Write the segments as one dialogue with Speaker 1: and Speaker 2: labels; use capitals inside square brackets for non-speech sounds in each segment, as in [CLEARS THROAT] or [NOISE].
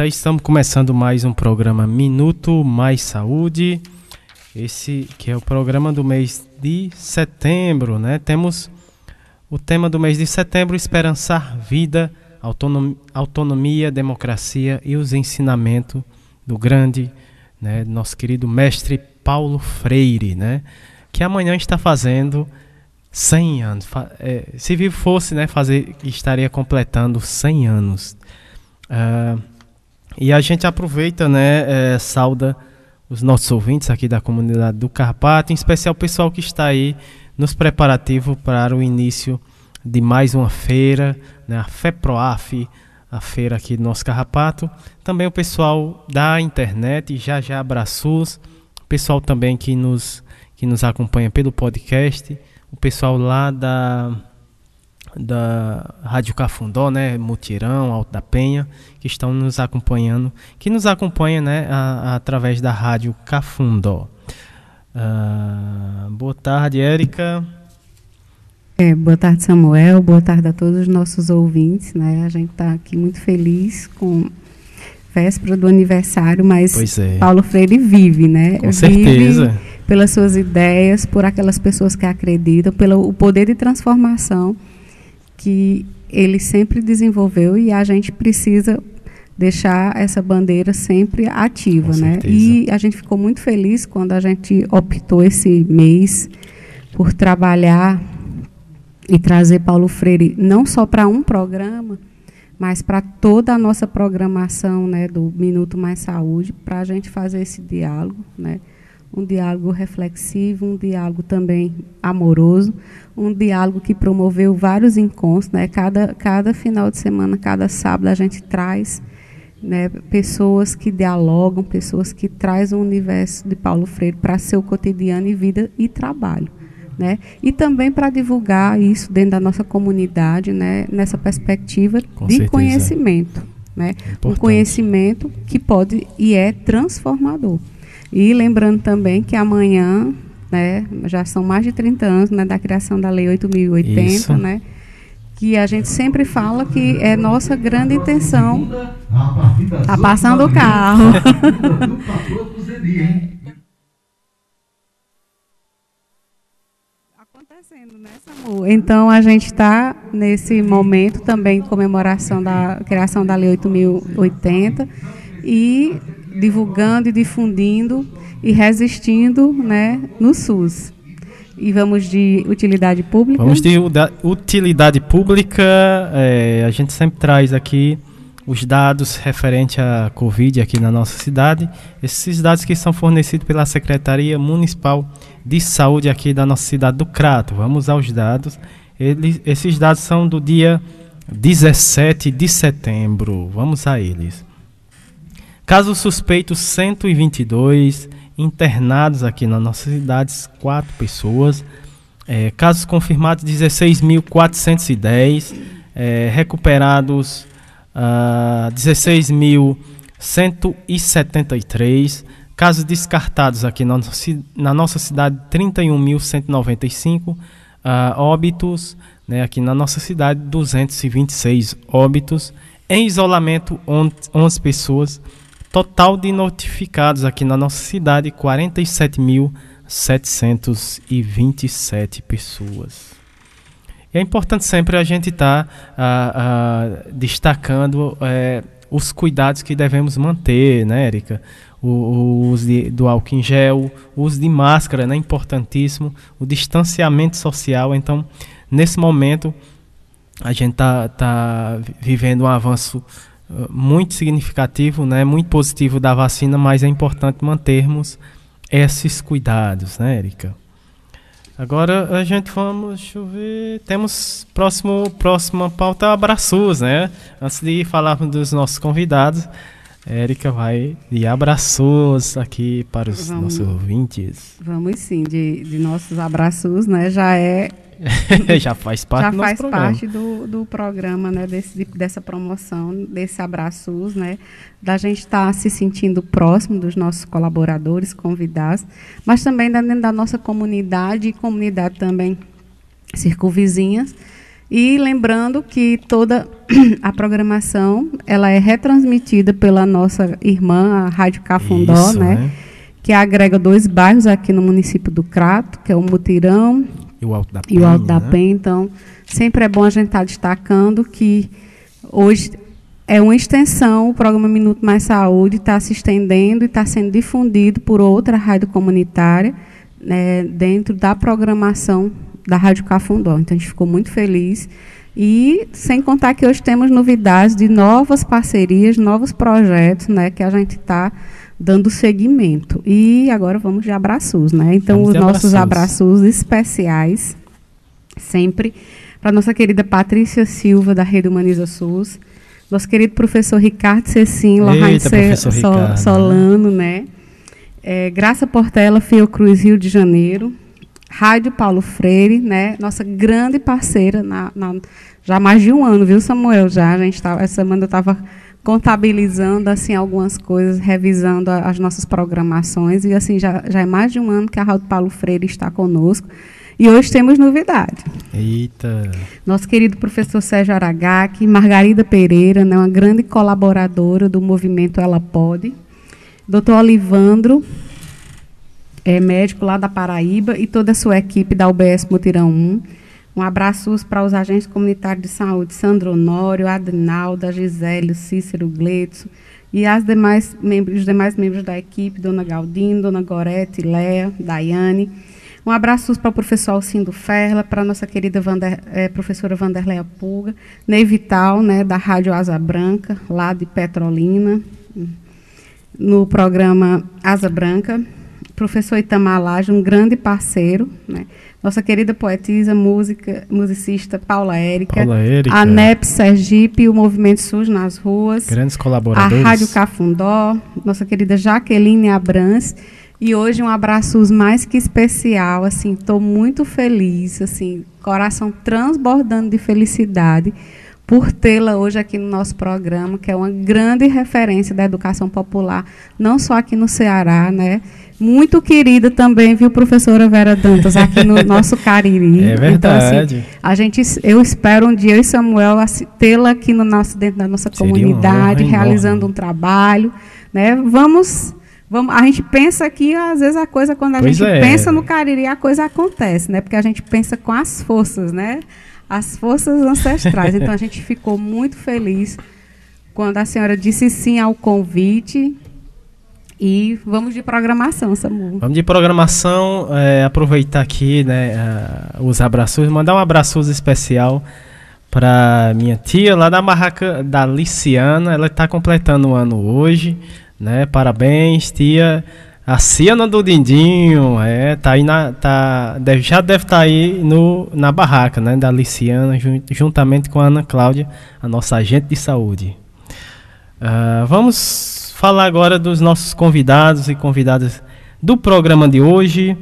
Speaker 1: Estamos começando mais um programa Minuto Mais Saúde. Esse que é o programa do mês de setembro, né? Temos o tema do mês de setembro: esperançar vida, autonomia, autonomia democracia e os ensinamentos do grande, né, nosso querido mestre Paulo Freire, né? Que amanhã está fazendo 100 anos. É, se vivo fosse, né, fazer, estaria completando 100 anos. Uh, e a gente aproveita, né, é, sauda os nossos ouvintes aqui da comunidade do Carpato, em especial o pessoal que está aí nos preparativos para o início de mais uma feira, né, a FEPROAF, a feira aqui do nosso Carrapato. Também o pessoal da internet, já já abraços, o pessoal também que nos, que nos acompanha pelo podcast, o pessoal lá da da Rádio Cafundó, né, Mutirão, Alto da Penha, que estão nos acompanhando, que nos acompanha, né, a, a, através da Rádio Cafundó. Uh, boa tarde, Érica.
Speaker 2: É, boa tarde, Samuel. Boa tarde a todos os nossos ouvintes, né? A gente está aqui muito feliz com véspera do aniversário, mas é. Paulo Freire vive, né?
Speaker 1: Com certeza.
Speaker 2: Vive pelas suas ideias, por aquelas pessoas que acreditam, pelo poder de transformação que ele sempre desenvolveu e a gente precisa deixar essa bandeira sempre ativa, né? E a gente ficou muito feliz quando a gente optou esse mês por trabalhar e trazer Paulo Freire não só para um programa, mas para toda a nossa programação, né, do Minuto Mais Saúde, para a gente fazer esse diálogo, né? um diálogo reflexivo, um diálogo também amoroso, um diálogo que promoveu vários encontros. Né? Cada, cada final de semana, cada sábado, a gente traz né, pessoas que dialogam, pessoas que trazem o universo de Paulo Freire para seu cotidiano e vida e trabalho. Né? E também para divulgar isso dentro da nossa comunidade, né, nessa perspectiva Com de certeza. conhecimento. Né? um conhecimento que pode e é transformador. E lembrando também que amanhã, né, já são mais de 30 anos né, da criação da Lei 8080, né? Que a gente sempre fala que é nossa grande intenção. Tá passando o carro. [LAUGHS] acontecendo, né, Samu? Então a gente está nesse momento também comemoração da criação da Lei 8080 e divulgando e difundindo e resistindo né, no SUS. E vamos de utilidade pública?
Speaker 1: Vamos de utilidade pública. É, a gente sempre traz aqui os dados referentes à Covid aqui na nossa cidade. Esses dados que são fornecidos pela Secretaria Municipal de Saúde aqui da nossa cidade do Crato. Vamos aos dados. Eles, esses dados são do dia 17 de setembro. Vamos a eles. Casos suspeitos 122, internados aqui na nossa cidade, 4 pessoas. É, casos confirmados 16.410, é, recuperados uh, ah, 16.173, casos descartados aqui na, na nossa cidade 31.195, uh, ah, óbitos né, aqui na nossa cidade 226 óbitos, em isolamento 11 pessoas Total de notificados aqui na nossa cidade, 47.727 pessoas. E é importante sempre a gente estar tá, ah, ah, destacando é, os cuidados que devemos manter, né, Érica? O, o uso de, do álcool em gel, o uso de máscara, né, importantíssimo, o distanciamento social. Então, nesse momento, a gente está tá vivendo um avanço muito significativo, né, muito positivo da vacina, mas é importante mantermos esses cuidados, né, Erika? Agora a gente vamos, deixa eu ver, temos próximo próxima pauta abraços, né? Antes de falarmos dos nossos convidados, Érica vai de abraços aqui para os vamos, nossos ouvintes.
Speaker 2: Vamos sim, de, de nossos abraços, né? Já é [LAUGHS]
Speaker 1: já faz parte, já
Speaker 2: do, faz parte do, do programa, né? Desse, dessa promoção, desse abraços, né? Da gente estar tá se sentindo próximo dos nossos colaboradores, convidados, mas também dentro da nossa comunidade e comunidade também circunvizinhas. E lembrando que toda [CLEARS THROAT] a programação ela é retransmitida pela nossa irmã, a Rádio Cafundó, Isso, né? né? Que agrega dois bairros aqui no município do Crato, que é o Mutirão
Speaker 1: e o Alto da
Speaker 2: Penha. E o Alto da né? Penha. Então, sempre é bom a gente estar tá destacando que hoje é uma extensão, o programa Minuto Mais Saúde está se estendendo e está sendo difundido por outra rádio comunitária né, dentro da programação da Rádio Cafundó. Então, a gente ficou muito feliz. E sem contar que hoje temos novidades de novas parcerias, novos projetos né, que a gente está dando seguimento. E agora vamos de abraços. Né? Então, vamos os nossos abraços especiais, sempre para nossa querida Patrícia Silva, da Rede Humaniza SUS nosso querido professor Ricardo Cecim, Lohane Sol, Solano, né? É, Graça Portela, Fiocruz, Rio de Janeiro. Rádio Paulo Freire, né? Nossa grande parceira, na, na, já há mais de um ano, viu, Samuel? Já, a gente tava, essa semana eu estava contabilizando assim algumas coisas, revisando a, as nossas programações e assim já, já é mais de um ano que a Rádio Paulo Freire está conosco. E hoje temos novidade.
Speaker 1: Eita!
Speaker 2: Nosso querido professor Sérgio Aragaki, Margarida Pereira, né, uma grande colaboradora do movimento Ela Pode. Doutor Olivandro, é médico lá da Paraíba, e toda a sua equipe da UBS Mutirão 1. Um abraço para os agentes comunitários de saúde, Sandro Honório, Adinalda, Gisélio, Cícero Gletso, e as demais membros, os demais membros da equipe, Dona Galdino, Dona Gorete, Léa, Daiane um abraço para o professor Alcindo Ferla, para a nossa querida Vander, é, professora Vanderleia Pulga, Ney Vital, né, da Rádio Asa Branca, lá de Petrolina, no programa Asa Branca. Professor Itamar Laje, um grande parceiro, né? Nossa querida poetisa, música, musicista Paula Érica.
Speaker 1: Paula Érica.
Speaker 2: A NEP Sergipe, o Movimento SUS nas ruas.
Speaker 1: Grandes colaboradores.
Speaker 2: A Rádio Cafundó, nossa querida Jaqueline Abrans e hoje um abraço mais que especial, assim, estou muito feliz, assim, coração transbordando de felicidade por tê-la hoje aqui no nosso programa, que é uma grande referência da educação popular, não só aqui no Ceará, né? Muito querida também, viu, professora Vera Dantas, aqui no [LAUGHS] nosso Cariri.
Speaker 1: É verdade. Então, assim,
Speaker 2: a gente, eu espero um dia eu e Samuel tê-la aqui no nosso, dentro da nossa Seria comunidade, realizando um trabalho. Né? Vamos Vamos, a gente pensa que às vezes a coisa, quando a pois gente é. pensa no Cariri, a coisa acontece, né? Porque a gente pensa com as forças, né? As forças ancestrais. Então a gente ficou muito feliz quando a senhora disse sim ao convite. E vamos de programação, Samu.
Speaker 1: Vamos de programação, é, aproveitar aqui né, uh, os abraços, mandar um abraço especial para minha tia lá da barraca da Liciana. Ela está completando o ano hoje né? Parabéns, tia. A Ciana do Dindinho, é, tá aí na, tá, deve, já deve estar tá aí no, na barraca, né, da Liciana, juntamente com a Ana Cláudia, a nossa agente de saúde. Uh, vamos falar agora dos nossos convidados e convidadas do programa de hoje.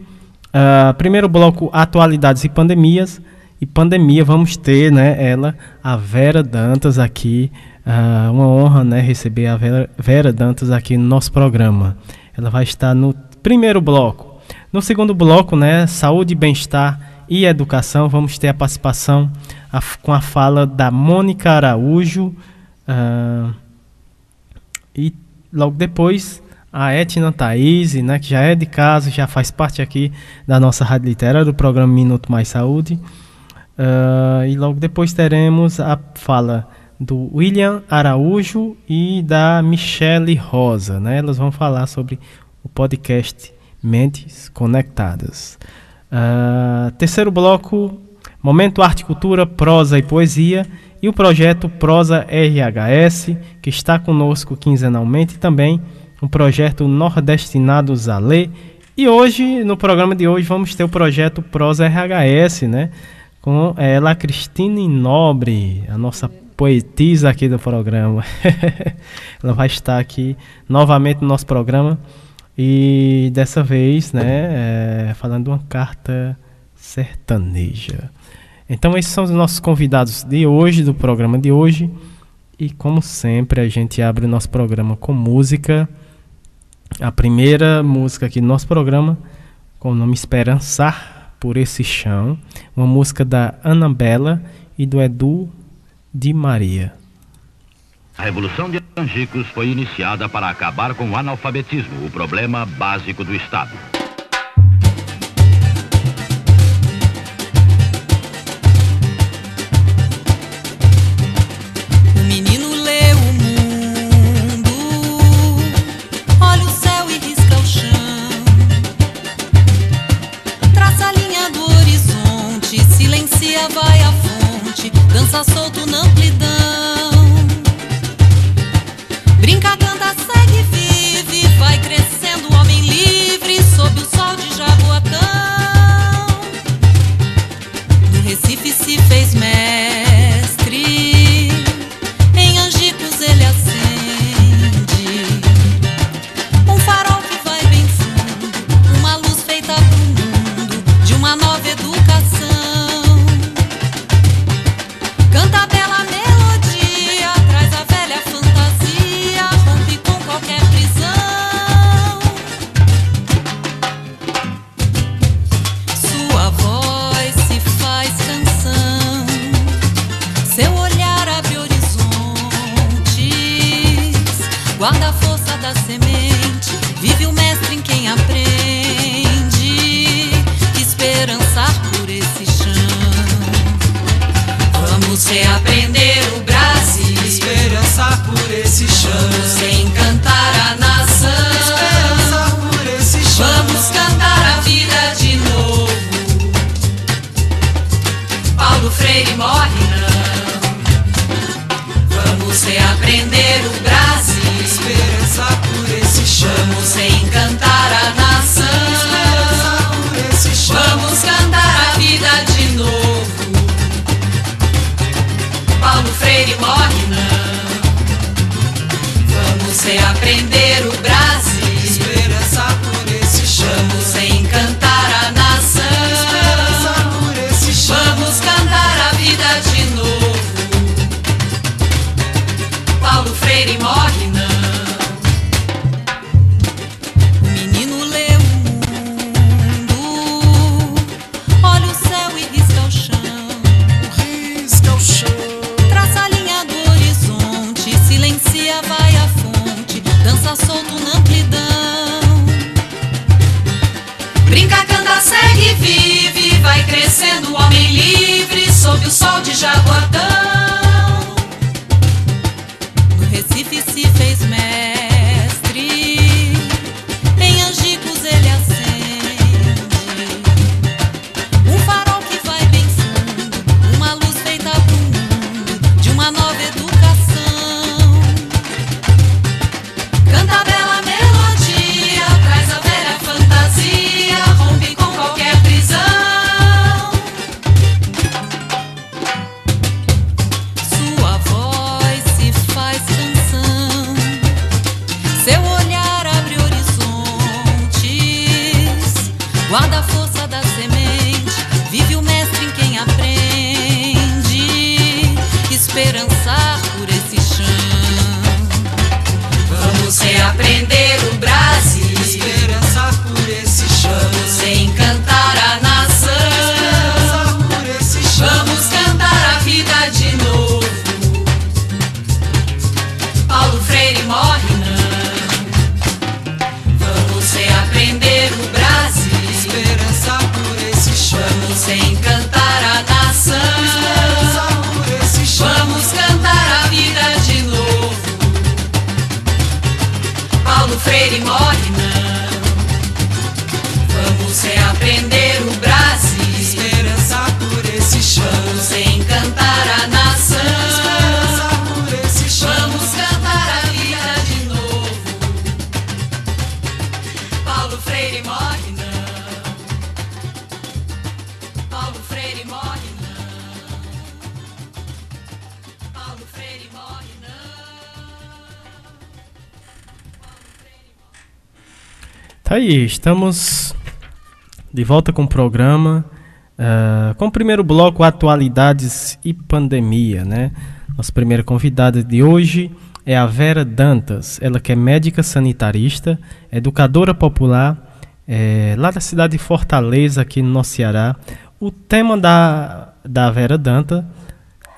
Speaker 1: Uh, primeiro bloco, atualidades e pandemias. E pandemia, vamos ter, né, ela, a Vera Dantas aqui, Uh, uma honra né, receber a Vera, Vera Dantas aqui no nosso programa. Ela vai estar no primeiro bloco. No segundo bloco, né, saúde, bem-estar e educação, vamos ter a participação a, com a fala da Mônica Araújo. Uh, e logo depois a Etna Thaís, né, que já é de casa, já faz parte aqui da nossa Rádio Literária, do programa Minuto Mais Saúde. Uh, e logo depois teremos a fala do William Araújo e da Michele Rosa. Né? Elas vão falar sobre o podcast Mentes Conectadas. Uh, terceiro bloco, Momento Arte, Cultura, Prosa e Poesia e o projeto Prosa RHS, que está conosco quinzenalmente, também o projeto Nordestinados a Ler. E hoje, no programa de hoje, vamos ter o projeto Prosa RHS, né? Com ela, Cristine Nobre, a nossa poetisa aqui do programa. [LAUGHS] Ela vai estar aqui novamente no nosso programa e dessa vez, né, é, falando uma carta sertaneja. Então, esses são os nossos convidados de hoje, do programa de hoje. E, como sempre, a gente abre o nosso programa com música. A primeira música aqui do nosso programa, com o nome Esperançar por Esse Chão, uma música da Ana Bela e do Edu de Maria.
Speaker 3: A Revolução de Angicos foi iniciada para acabar com o analfabetismo, o problema básico do Estado.
Speaker 1: Estamos de volta com o programa, uh, com o primeiro bloco Atualidades e Pandemia, né? Nossa primeira convidada de hoje é a Vera Dantas, ela que é médica sanitarista, educadora popular, é, lá da cidade de Fortaleza, aqui no nosso Ceará. O tema da, da Vera Danta,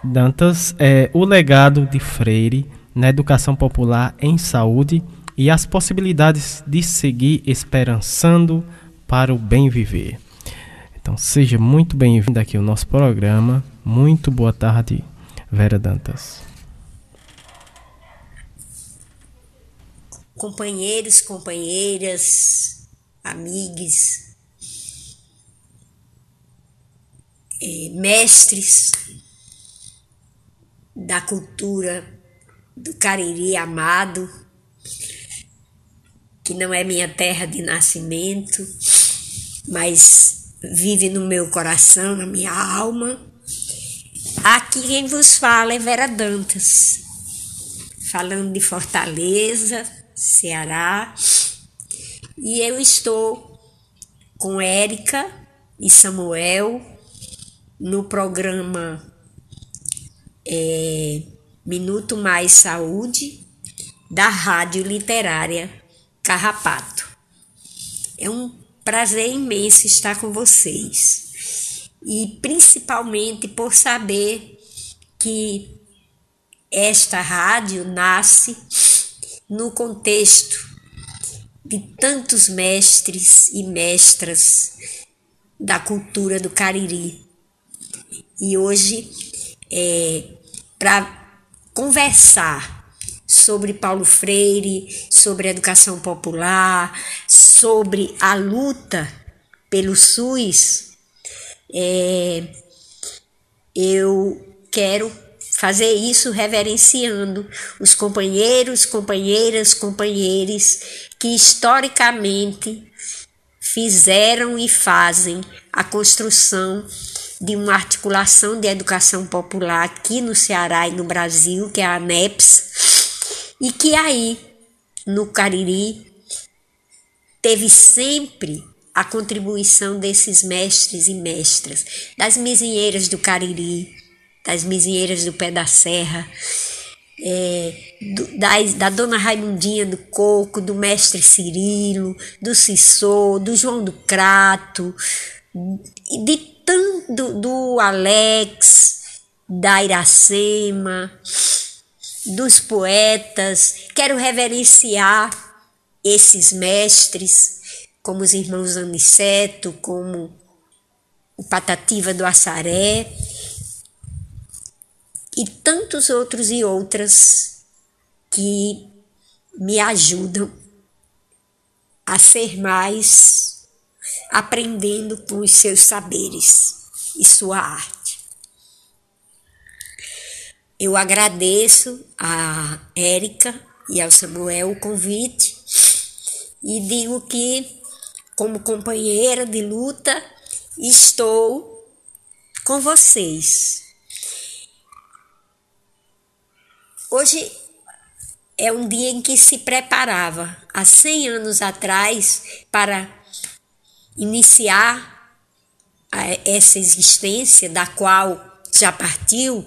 Speaker 1: Dantas é o legado de Freire na educação popular em saúde e as possibilidades de seguir esperançando para o bem viver. Então seja muito bem-vindo aqui ao nosso programa. Muito boa tarde, Vera Dantas.
Speaker 4: Companheiros, companheiras, amigos, eh, mestres da cultura do Cariri amado, que não é minha terra de nascimento, mas vive no meu coração, na minha alma. Aqui quem vos fala é Vera Dantas, falando de Fortaleza, Ceará, e eu estou com Érica e Samuel no programa é, Minuto Mais Saúde da Rádio Literária Carrapato. É um prazer imenso estar com vocês e principalmente por saber que esta rádio nasce no contexto de tantos mestres e mestras da cultura do Cariri. E hoje, é, para conversar sobre Paulo Freire, sobre educação popular, sobre a luta pelo SUS, é, eu quero fazer isso reverenciando os companheiros, companheiras, companheiros que historicamente fizeram e fazem a construção de uma articulação de educação popular aqui no Ceará e no Brasil, que é a ANEPS, e que aí, no Cariri, teve sempre a contribuição desses mestres e mestras, das mizinheiras do Cariri, das mizinheiras do Pé da Serra, é, do, da, da dona Raimundinha do Coco, do mestre Cirilo, do Cissô, do João do Crato, de tanto do Alex, da Iracema, dos poetas. Quero reverenciar esses mestres, como os irmãos Aniceto, como o Patativa do Assaré e tantos outros e outras que me ajudam a ser mais aprendendo com os seus saberes e sua arte. Eu agradeço a Érica e ao Samuel o convite e digo que, como companheira de luta, estou com vocês. Hoje é um dia em que se preparava, há 100 anos atrás, para iniciar essa existência da qual já partiu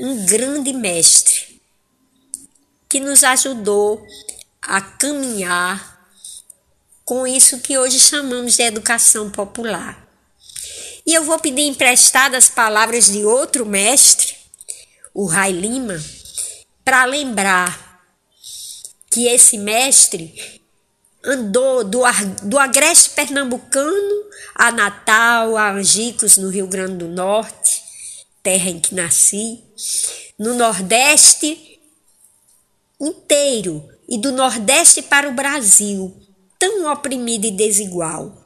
Speaker 4: um grande mestre que nos ajudou a caminhar com isso que hoje chamamos de educação popular. E eu vou pedir emprestadas palavras de outro mestre, o Rai Lima, para lembrar que esse mestre andou do, do agreste pernambucano a Natal, a Angicos, no Rio Grande do Norte, terra em que nasci, no Nordeste inteiro e do Nordeste para o Brasil, tão oprimido e desigual.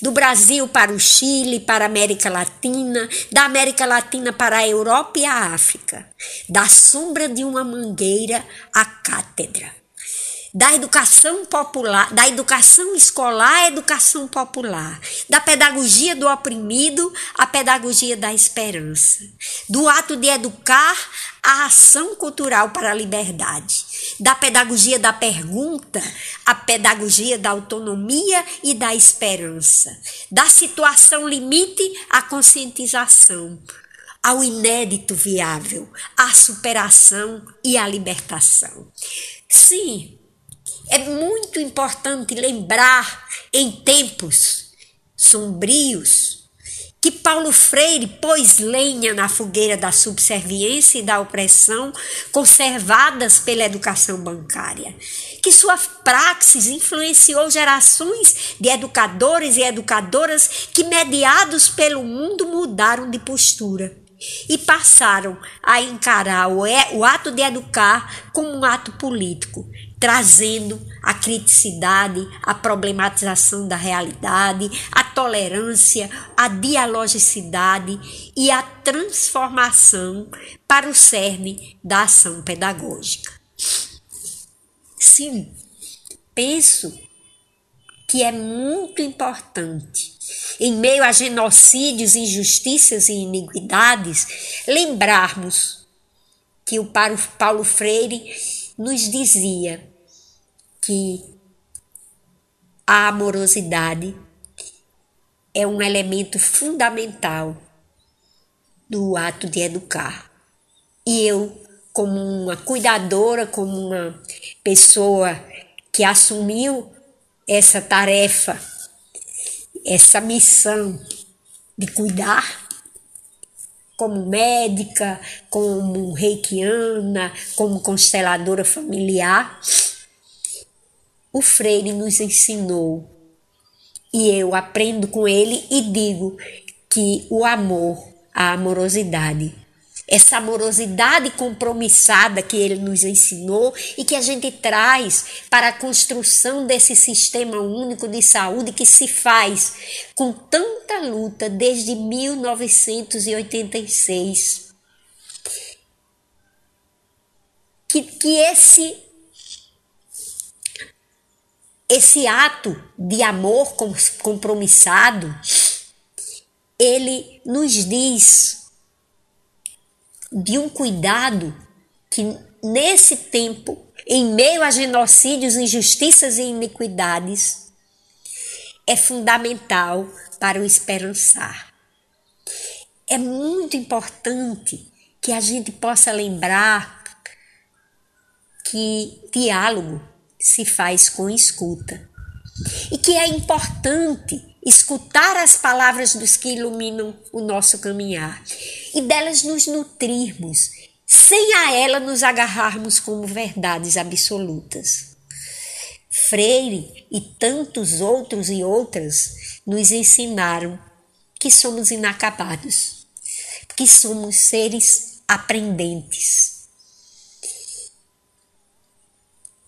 Speaker 4: Do Brasil para o Chile, para a América Latina, da América Latina para a Europa e a África, da sombra de uma mangueira à cátedra da educação popular, da educação escolar à educação popular, da pedagogia do oprimido à pedagogia da esperança, do ato de educar à ação cultural para a liberdade, da pedagogia da pergunta à pedagogia da autonomia e da esperança, da situação limite à conscientização, ao inédito viável, à superação e à libertação. Sim, é muito importante lembrar em tempos sombrios que Paulo Freire pôs lenha na fogueira da subserviência e da opressão conservadas pela educação bancária, que sua praxis influenciou gerações de educadores e educadoras que, mediados pelo mundo, mudaram de postura e passaram a encarar o, ato de educar como um ato político, trazendo a criticidade, a problematização da realidade, a tolerância, a dialogicidade e a transformação para o cerne da ação pedagógica. Sim, penso que é muito importante, em meio a genocídios, injustiças e iniquidades, lembrarmos que o Paulo Freire nos dizia que a amorosidade é um elemento fundamental do ato de educar. E eu, como uma cuidadora, como uma pessoa que assumiu essa tarefa, essa missão de cuidar, como médica, como reikiana, como consteladora familiar, o Freire nos ensinou. E eu aprendo com ele e digo que o amor, a amorosidade, essa amorosidade compromissada que ele nos ensinou e que a gente traz para a construção desse sistema único de saúde que se faz com tanta luta desde 1986. Que, que esse esse ato de amor compromissado, ele nos diz de um cuidado que nesse tempo, em meio a genocídios, injustiças e iniquidades, é fundamental para o esperançar. É muito importante que a gente possa lembrar que diálogo se faz com escuta. E que é importante escutar as palavras dos que iluminam o nosso caminhar e delas nos nutrirmos, sem a ela nos agarrarmos como verdades absolutas. Freire e tantos outros e outras nos ensinaram que somos inacabados, que somos seres aprendentes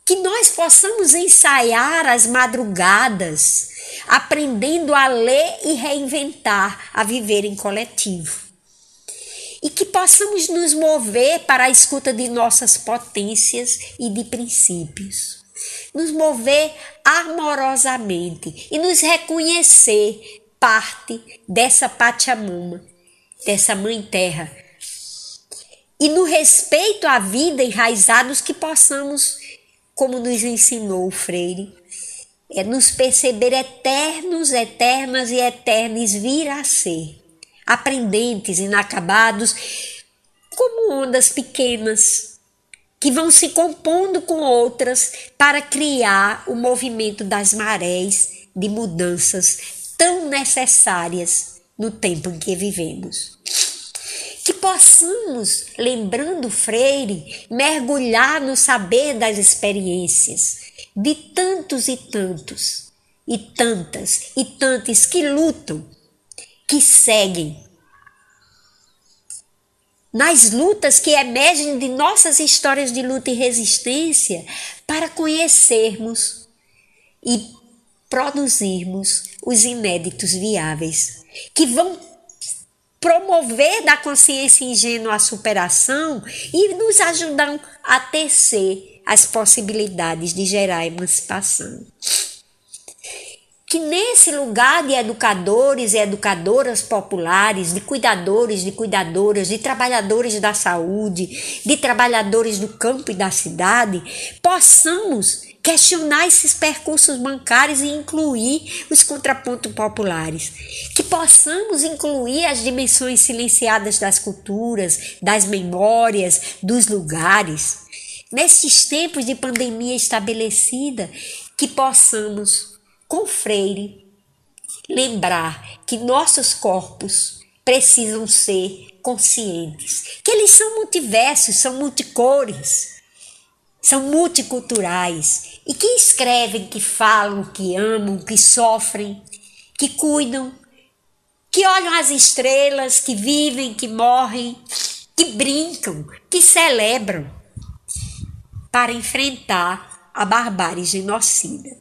Speaker 4: que nós possamos ensaiar as madrugadas, aprendendo a ler e reinventar, a viver em coletivo. E que possamos nos mover para a escuta de nossas potências e de princípios. Nos mover amorosamente e nos reconhecer parte dessa Pachamama, dessa Mãe Terra. E no respeito à vida enraizados que possamos como nos ensinou o Freire, é nos perceber eternos, eternas e eternes vir a ser, aprendentes, inacabados, como ondas pequenas que vão se compondo com outras para criar o movimento das marés de mudanças tão necessárias no tempo em que vivemos que possamos, lembrando Freire, mergulhar no saber das experiências de tantos e tantos, e tantas e tantas que lutam, que seguem. Nas lutas que emergem de nossas histórias de luta e resistência, para conhecermos e produzirmos os inéditos viáveis, que vão promover da consciência ingênua a superação e nos ajudam a tecer as possibilidades de gerar emancipação. Que nesse lugar de educadores e educadoras populares, de cuidadores, de cuidadoras, de trabalhadores da saúde, de trabalhadores do campo e da cidade, possamos questionar esses percursos bancários e incluir os contrapontos populares. Que possamos incluir as dimensões silenciadas das culturas, das memórias, dos lugares. Nesses tempos de pandemia estabelecida, que possamos, com Freire, lembrar que nossos corpos precisam ser conscientes, que eles são multiversos, são multicores, são multiculturais e que escrevem, que falam, que amam, que sofrem, que cuidam, que olham as estrelas, que vivem, que morrem, que brincam, que celebram para enfrentar a barbárie genocida.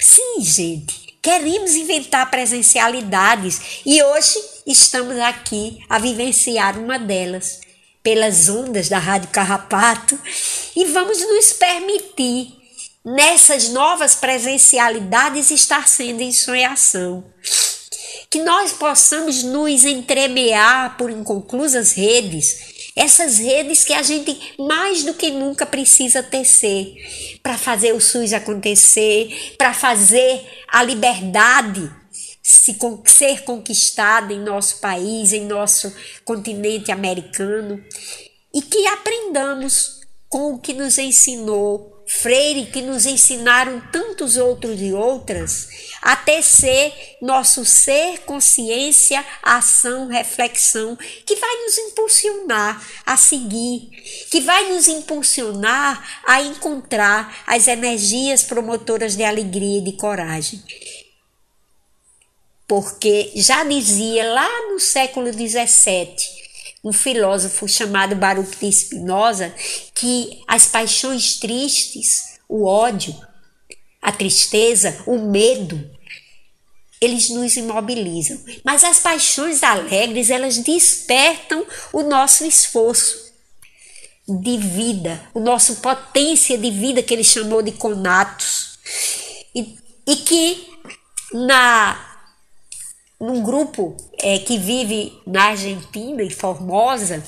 Speaker 4: Sim, gente, queremos inventar presencialidades e hoje estamos aqui a vivenciar uma delas pelas ondas da Rádio Carrapato e vamos nos permitir nessas novas presencialidades estar sendo em sonhação. Que nós possamos nos entremear por inconclusas redes, essas redes que a gente mais do que nunca precisa tecer para fazer o SUS acontecer, para fazer a liberdade se, ser conquistada em nosso país, em nosso continente americano, e que aprendamos com o que nos ensinou Freire, que nos ensinaram tantos outros e outras, a tecer nosso ser, consciência, ação, reflexão, que vai nos impulsionar a seguir, que vai nos impulsionar a encontrar as energias promotoras de alegria e de coragem. Porque já dizia lá no século XVII um filósofo chamado Baruch de Spinoza que as paixões tristes, o ódio, a tristeza, o medo, eles nos imobilizam. Mas as paixões alegres, elas despertam o nosso esforço de vida, o nosso potência de vida que ele chamou de conatos. E, e que na num grupo é, que vive na Argentina, em Formosa,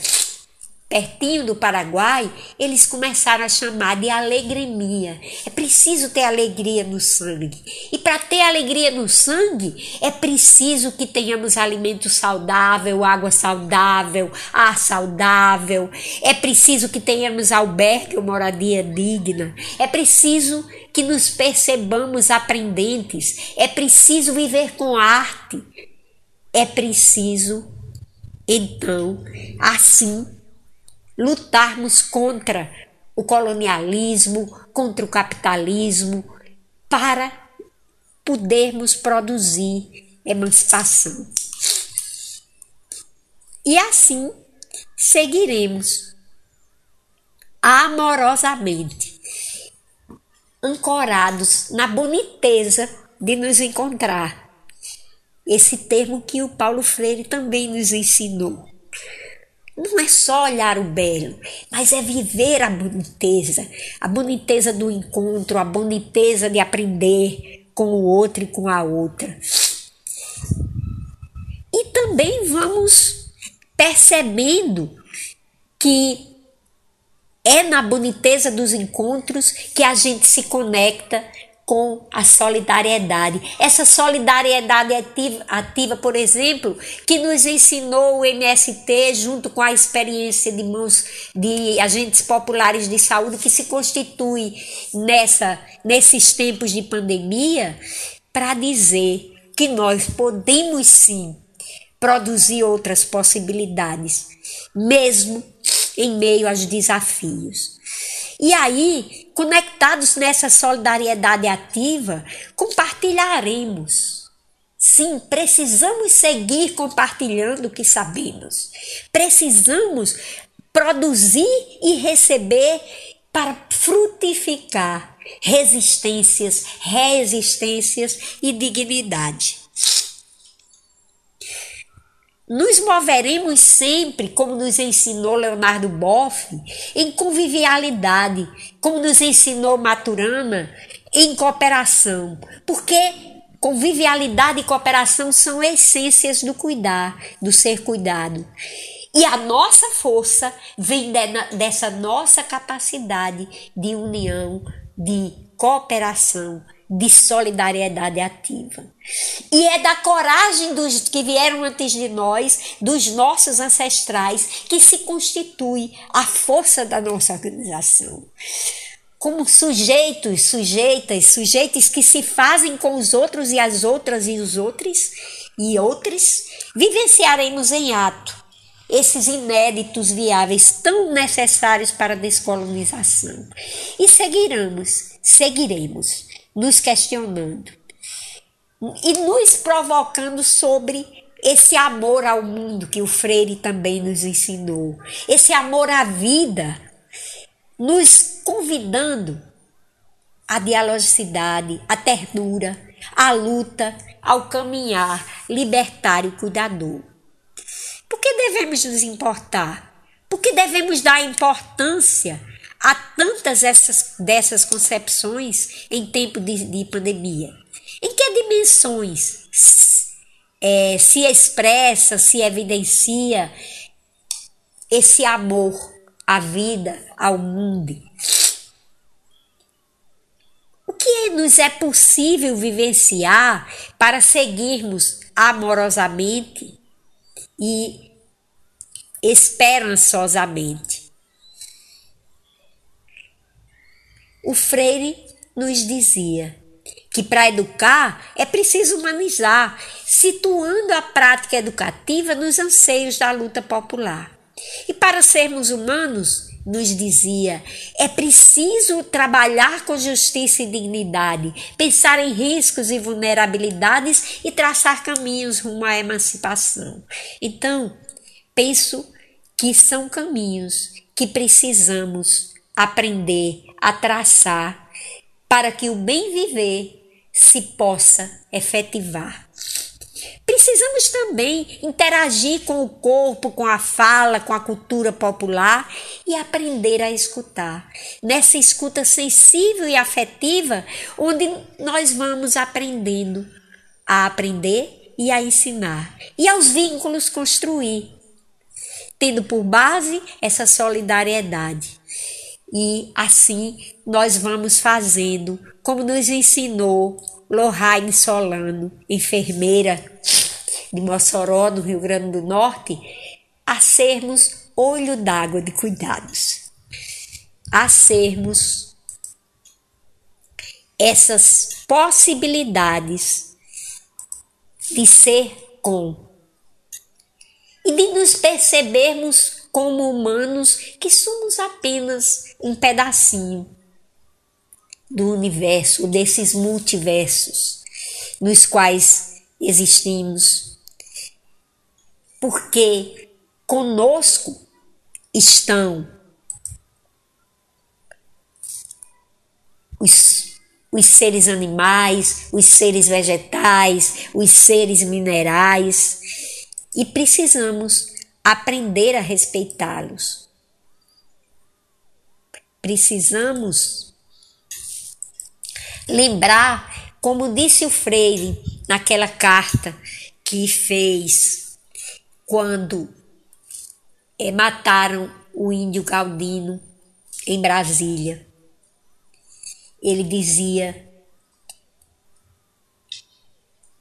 Speaker 4: pertinho do Paraguai, eles começaram a chamar de alegremia. É preciso ter alegria no sangue. E para ter alegria no sangue, é preciso que tenhamos alimento saudável, água saudável, ar saudável. É preciso que tenhamos albergue ou moradia digna. É preciso que nos percebamos aprendentes. É preciso viver com arte é preciso, então, assim, lutarmos contra o colonialismo, contra o capitalismo, para podermos produzir emancipação. E assim seguiremos amorosamente, ancorados na boniteza de nos encontrar esse termo que o Paulo Freire também nos ensinou. Não é só olhar o belo, mas é viver a boniteza, a boniteza do encontro, a boniteza de aprender com o outro e com a outra. E também vamos percebendo que é na boniteza dos encontros que a gente se conecta com a solidariedade. Essa solidariedade ativa, ativa, por exemplo, que nos ensinou o MST junto com a experiência de mãos de agentes populares de saúde que se constitui nessa nesses tempos de pandemia para dizer que nós podemos sim produzir outras possibilidades, mesmo em meio aos desafios. E aí, conectados nessa solidariedade ativa, compartilharemos. Sim, precisamos seguir compartilhando o que sabemos. Precisamos produzir e receber para frutificar resistências, resistências e dignidade. Nos moveremos sempre, como nos ensinou Leonardo Boff, em convivialidade, como nos ensinou Maturana, em cooperação, porque convivialidade e cooperação são essências do cuidar, do ser cuidado. E a nossa força vem dessa nossa capacidade de união, de cooperação, de solidariedade ativa. E é da coragem dos que vieram antes de nós, dos nossos ancestrais, que se constitui a força da nossa organização. como sujeitos, sujeitas, sujeitos que se fazem com os outros e as outras e os outros e outros, vivenciaremos em ato esses inéditos viáveis tão necessários para a descolonização. E seguiremos, seguiremos nos questionando e nos provocando sobre esse amor ao mundo que o Freire também nos ensinou, esse amor à vida, nos convidando à dialogicidade, à ternura, à luta, ao caminhar libertário cuidador. Por que devemos nos importar? Por que devemos dar importância a tantas essas, dessas concepções em tempo de, de pandemia? Em que dimensões é, se expressa, se evidencia esse amor à vida, ao mundo? O que nos é possível vivenciar para seguirmos amorosamente e esperançosamente. O Freire nos dizia que para educar é preciso humanizar, situando a prática educativa nos anseios da luta popular. E para sermos humanos, nos dizia, é preciso trabalhar com justiça e dignidade, pensar em riscos e vulnerabilidades e traçar caminhos rumo à emancipação. Então, penso que são caminhos que precisamos aprender a traçar para que o bem viver se possa efetivar. Precisamos também interagir com o corpo, com a fala, com a cultura popular e aprender a escutar. Nessa escuta sensível e afetiva, onde nós vamos aprendendo a aprender e a ensinar, e aos vínculos construir, tendo por base essa solidariedade. E assim nós vamos fazendo, como nos ensinou Lohane Solano, enfermeira de Mossoró, no Rio Grande do Norte, a sermos olho d'água de cuidados, a sermos essas possibilidades de ser com. E de nos percebermos como humanos que somos apenas um pedacinho do universo, desses multiversos nos quais existimos. Porque conosco estão os, os seres animais, os seres vegetais, os seres minerais e precisamos aprender a respeitá-los. Precisamos lembrar, como disse o Freire naquela carta que fez quando é, mataram o índio Galdino em Brasília. Ele dizia: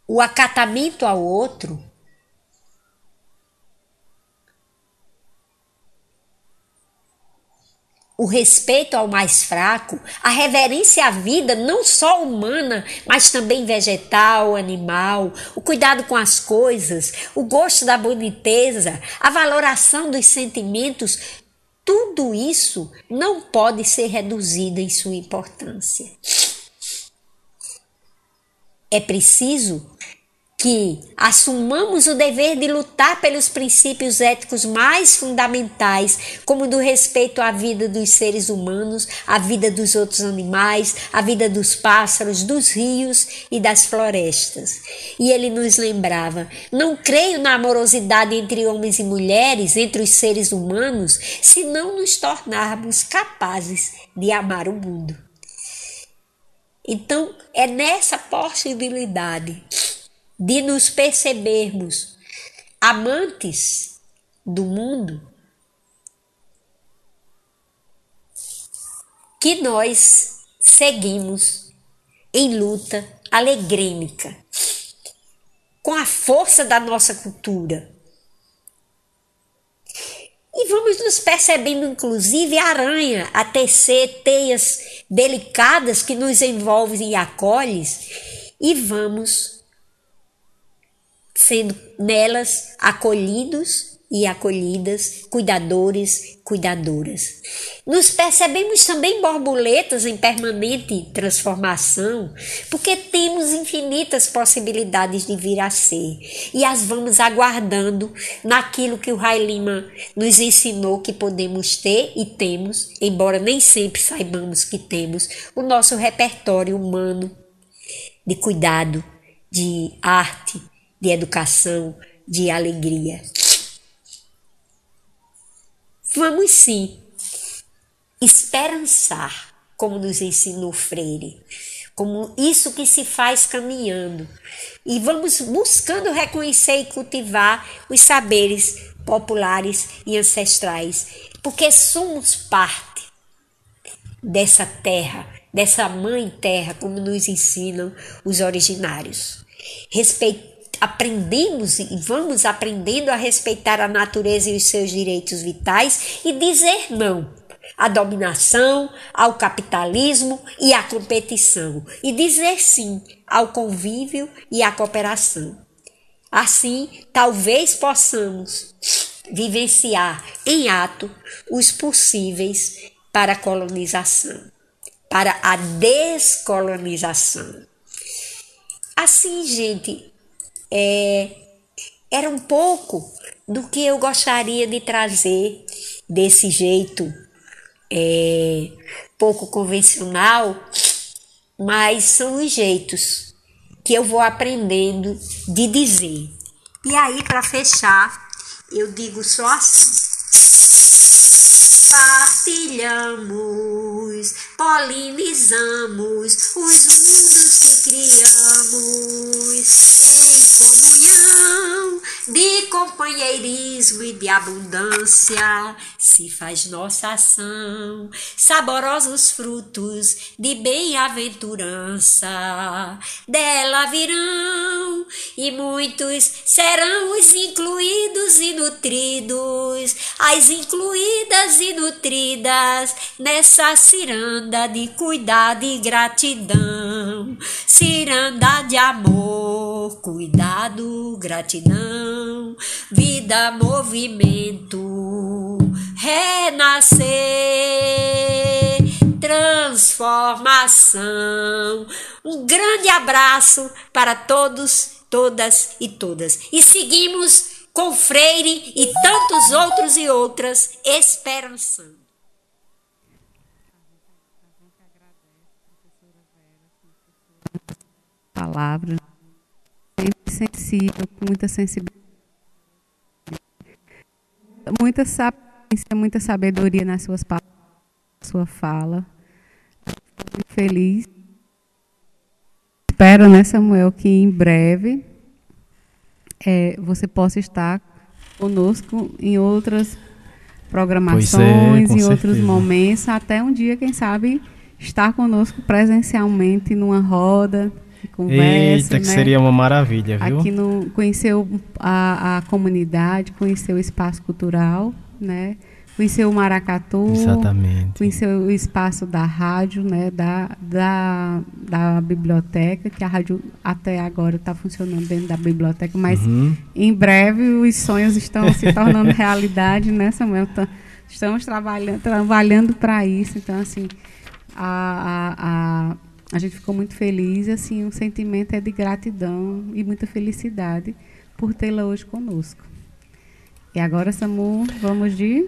Speaker 4: o acatamento ao outro o respeito ao mais fraco, a reverência à vida, não só humana, mas também vegetal, animal, o cuidado com as coisas, o gosto da boniteza, a valoração dos sentimentos, tudo isso não pode ser reduzido em sua importância. É preciso que assumamos o dever de lutar pelos princípios éticos mais fundamentais, como do respeito à vida dos seres humanos, à vida dos outros animais, à vida dos pássaros, dos rios e das florestas. E ele nos lembrava: não creio na amorosidade entre homens e mulheres, entre os seres humanos, se não nos tornarmos capazes de amar o mundo. Então, é nessa possibilidade de nos percebermos amantes do mundo, que nós seguimos em luta alegrêmica, com a força da nossa cultura. E vamos nos percebendo, inclusive, aranha a tecer teias delicadas que nos envolvem e acolhem, e vamos sendo nelas acolhidos e acolhidas, cuidadores, cuidadoras. Nos percebemos também borboletas em permanente transformação, porque temos infinitas possibilidades de vir a ser e as vamos aguardando naquilo que o Rai Lima nos ensinou que podemos ter e temos, embora nem sempre saibamos que temos, o nosso repertório humano de cuidado, de arte, de educação, de alegria. Vamos sim esperançar, como nos ensinou Freire, como isso que se faz caminhando. E vamos buscando reconhecer e cultivar os saberes populares e ancestrais, porque somos parte dessa terra, dessa mãe terra, como nos ensinam os originários. Respeitamos aprendemos e vamos aprendendo a respeitar a natureza e os seus direitos vitais e dizer não à dominação, ao capitalismo e à competição, e dizer sim ao convívio e à cooperação. Assim, talvez possamos vivenciar em ato os possíveis para a colonização, para a descolonização. Assim, gente, é, era um pouco do que eu gostaria de trazer desse jeito é, pouco convencional, mas são os jeitos que eu vou aprendendo de dizer. E aí, para fechar, eu digo só assim. Partilhamos, polinizamos os mundos que criamos de companheirismo e de abundância, se faz nossa ação, saborosos frutos de bem-aventurança. Dela virão. E muitos serão os incluídos e nutridos, as incluídas e nutridas nessa ciranda de cuidado e gratidão, ciranda de amor, cuidado, gratidão, vida, movimento, renascer, transformação. Um grande abraço para todos, todas e todas. E seguimos com Freire e tantos outros e outras esperançando.
Speaker 2: Palavras sensível, com muita sensibilidade, muita sapiência, muita sabedoria nas suas palavras, sua fala. Estou muito feliz. Espero, né, Samuel, que em breve é, você possa estar conosco em outras programações, é, em certeza. outros momentos, até um dia, quem sabe, estar conosco presencialmente numa roda, conversa.
Speaker 1: Eita, que
Speaker 2: né?
Speaker 1: seria uma maravilha, viu?
Speaker 2: Aqui no, conheceu a, a comunidade, conheceu o espaço cultural, né? Conheceu o Maracatu,
Speaker 1: Exatamente.
Speaker 2: conheceu o espaço da rádio, né, da, da, da biblioteca, que a rádio até agora está funcionando dentro da biblioteca, mas
Speaker 1: Uhum.
Speaker 2: em breve os sonhos estão se [LAUGHS] tornando realidade, né, Samuel? Estamos trabalhando, trabalhando para isso, então, assim, a, a, a, a gente ficou muito feliz, assim, o sentimento é de gratidão e muita felicidade por tê-la hoje conosco. E agora, Samu, vamos de...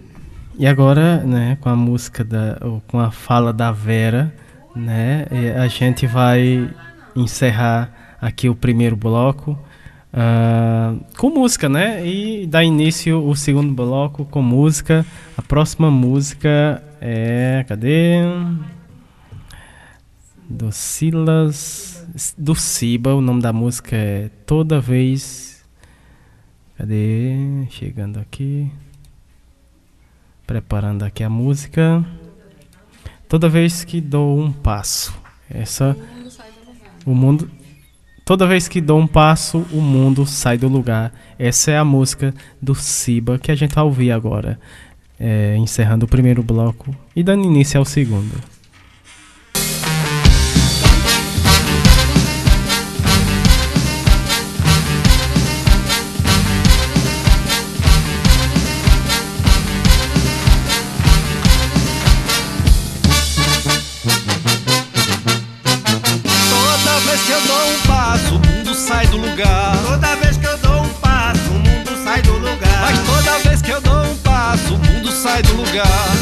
Speaker 1: E agora, né, com a música da, ou com a fala da Vera, né, a gente vai encerrar aqui o primeiro bloco ah, com música, né, e dar início o segundo bloco com música. A próxima música é, cadê? Do Silas, do Siba. O nome da música é Toda vez. Cadê? Chegando aqui. Preparando aqui a música. Toda vez que dou um passo, essa o mundo Toda vez que dou um passo, o mundo sai do lugar. Essa é a música do Siba que a gente vai ouvir agora, é, encerrando o primeiro bloco e dando início ao segundo.
Speaker 5: God.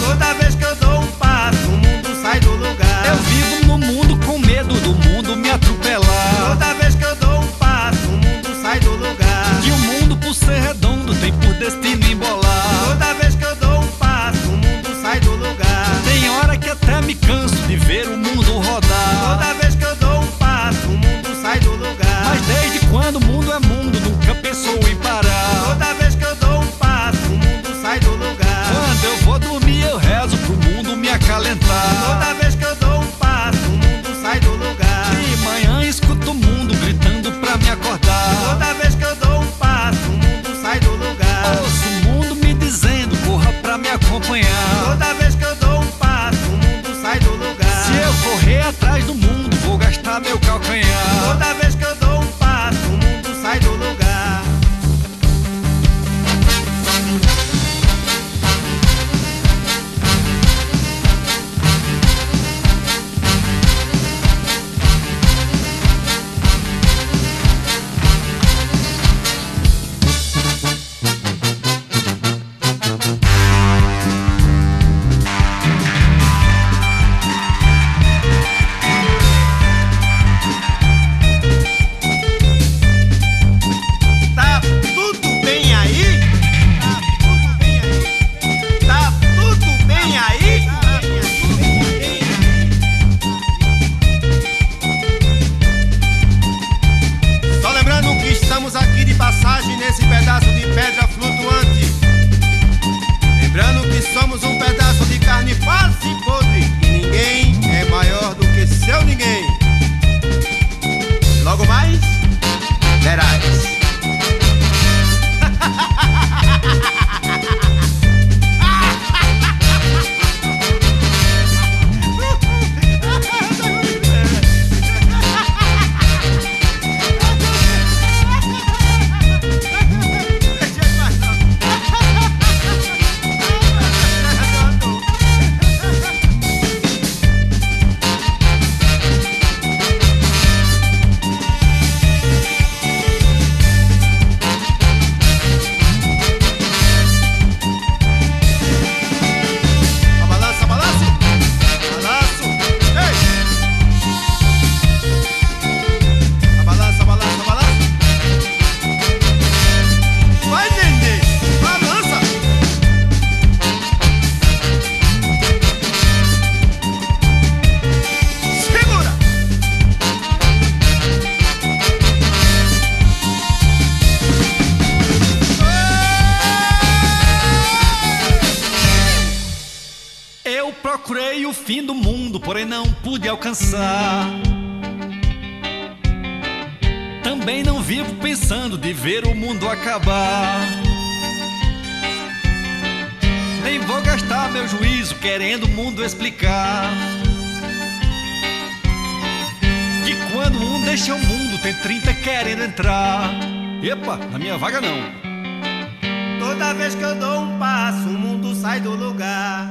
Speaker 5: vez que eu dou um passo, o mundo sai do lugar.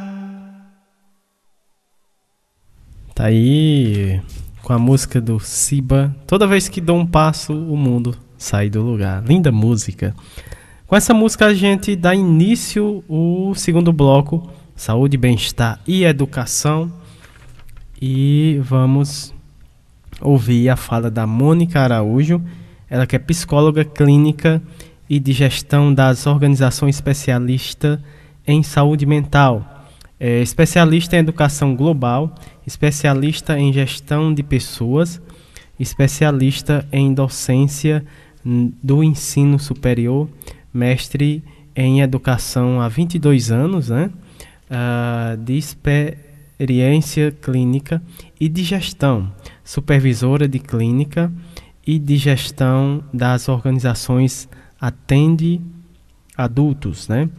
Speaker 6: Tá aí
Speaker 1: com a música do Siba. Toda vez que dou um passo, o mundo sai do lugar. Linda música. Com essa música a gente dá início o segundo bloco, saúde, bem-estar e educação. E vamos ouvir a fala da Mônica Araújo, ela que é psicóloga clínica e de Gestão das Organizações Especialistas em Saúde Mental, é especialista em Educação Global, especialista em Gestão de Pessoas, especialista em Docência do Ensino Superior, mestre em Educação há 22 anos, né? Uh, de experiência clínica e de gestão, supervisora de clínica e de gestão das organizações atende adultos, né?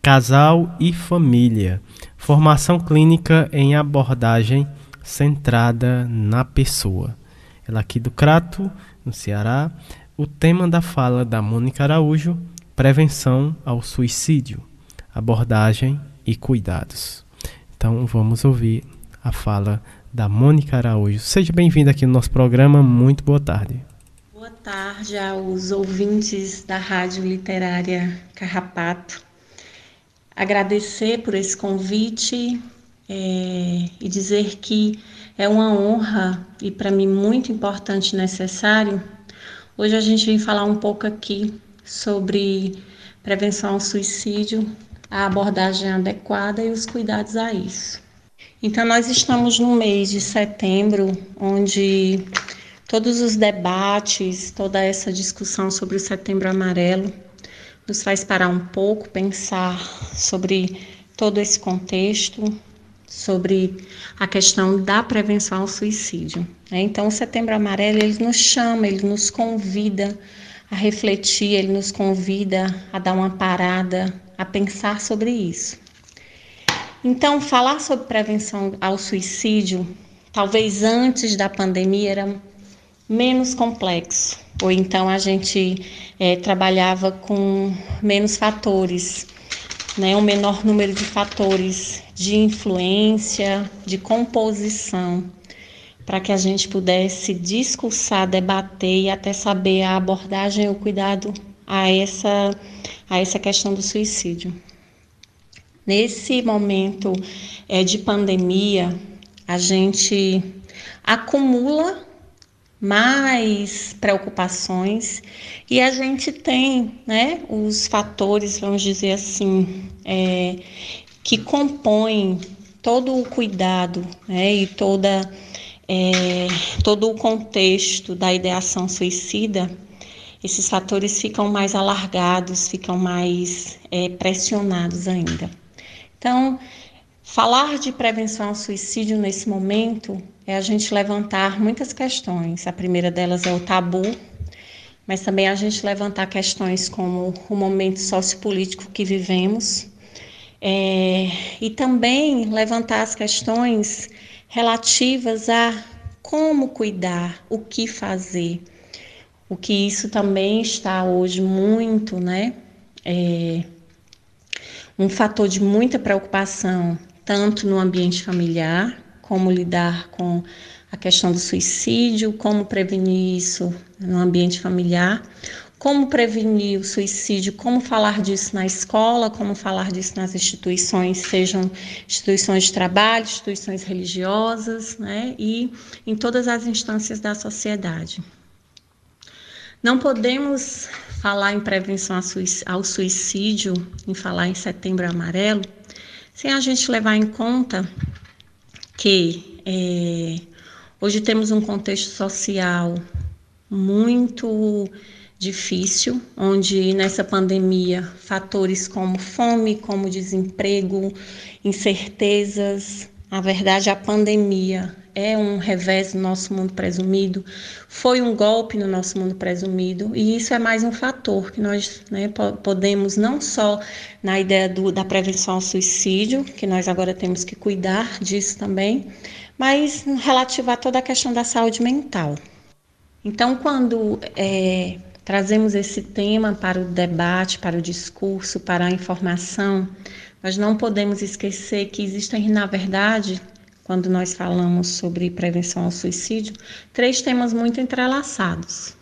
Speaker 1: Casal e família. Formação clínica em abordagem centrada na pessoa. Ela aqui do Crato, no Ceará. O tema da fala da Mônica Araújo, prevenção ao suicídio, abordagem e cuidados. Então vamos ouvir a fala da Mônica Araújo. Seja bem-vinda aqui no nosso programa. Muito boa tarde.
Speaker 7: Tarde aos ouvintes da Rádio Literária Carrapato agradecer por esse convite é, e dizer que é uma honra e para mim muito importante e necessário. Hoje a gente vem falar um pouco aqui sobre prevenção ao suicídio, a abordagem adequada e os cuidados a isso. Então, nós estamos no mês de setembro, onde todos os debates, toda essa discussão sobre o Setembro Amarelo nos faz parar um pouco, pensar sobre todo esse contexto, sobre a questão da prevenção ao suicídio. Né? Então, o Setembro Amarelo ele nos chama, ele nos convida a refletir, ele nos convida a dar uma parada, a pensar sobre isso. Então, falar sobre prevenção ao suicídio, talvez antes da pandemia era menos complexo, ou então a gente é, trabalhava com menos fatores, né, um menor número de fatores de influência, de composição, para que a gente pudesse discursar, debater e até saber a abordagem e o cuidado a essa, a essa questão do suicídio. Nesse momento é, de pandemia, a gente acumula mais preocupações e a gente tem né, os fatores, vamos dizer assim, é, que compõem todo o cuidado né, e toda, é, todo o contexto da ideação suicida, esses fatores ficam mais alargados, ficam mais é, pressionados ainda. Então, falar de prevenção ao suicídio nesse momento é a gente levantar muitas questões. A primeira delas é o tabu, mas também a gente levantar questões como o momento sociopolítico que vivemos, é, e também levantar as questões relativas a como cuidar, o que fazer, o que isso também está hoje muito, né? É, um fator de muita preocupação, tanto no ambiente familiar, como lidar com a questão do suicídio, como prevenir isso no ambiente familiar, como prevenir o suicídio, como falar disso na escola, como falar disso nas instituições, sejam instituições de trabalho, instituições religiosas, né, e em todas as instâncias da sociedade. Não podemos falar em prevenção ao suicídio, em falar em setembro amarelo, sem a gente levar em conta que é, hoje temos um contexto social muito difícil, onde nessa pandemia fatores como fome, como desemprego, incertezas, na verdade a pandemia é um revés no nosso mundo presumido, foi um golpe no nosso mundo presumido, e isso é mais um fator que nós né, podemos, não só na ideia do, da prevenção ao suicídio, que nós agora temos que cuidar disso também, mas relativo a toda a questão da saúde mental. Então, quando é, trazemos esse tema para o debate, para o discurso, para a informação, nós não podemos esquecer que existem, na verdade, quando nós falamos sobre prevenção ao suicídio, três temas muito entrelaçados: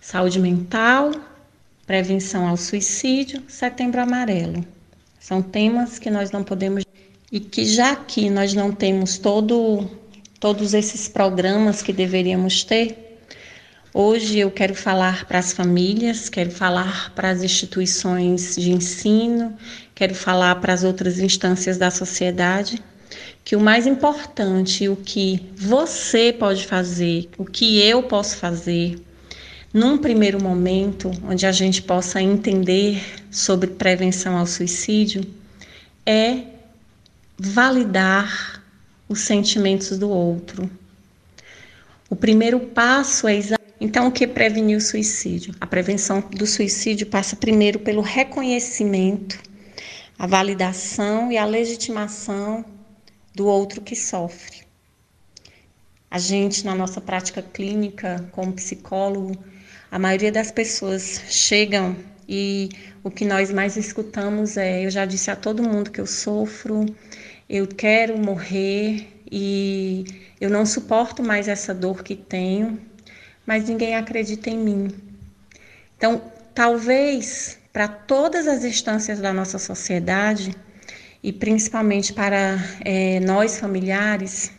Speaker 7: saúde mental, prevenção ao suicídio, setembro amarelo. São temas que nós não podemos e que já que nós não temos todo, todos esses programas que deveríamos ter, Hoje eu quero falar para as famílias, quero falar para as instituições de ensino, quero falar para as outras instâncias da sociedade que o mais importante, o que você pode fazer, o que eu posso fazer, num primeiro momento, onde a gente possa entender sobre prevenção ao suicídio, é validar os sentimentos do outro. O primeiro passo é então o que prevenir o suicídio? A prevenção do suicídio passa primeiro pelo reconhecimento a validação e a legitimação do outro que sofre. A gente, na nossa prática clínica, como psicólogo, a maioria das pessoas chegam e o que nós mais escutamos é: eu já disse a todo mundo que eu sofro, eu quero morrer e eu não suporto mais essa dor que tenho, mas ninguém acredita em mim. Então, talvez para todas as instâncias da nossa sociedade e principalmente para é, nós familiares,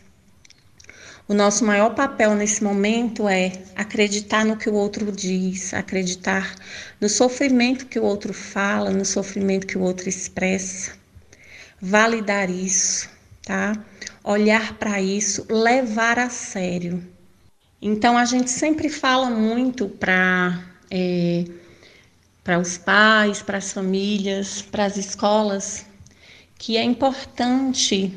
Speaker 7: o nosso maior papel nesse momento é acreditar no que o outro diz, acreditar no sofrimento que o outro fala, no sofrimento que o outro expressa, validar isso, tá? Olhar para isso, levar a sério. Então a gente sempre fala muito para é, para os pais, para as famílias, para as escolas, que é importante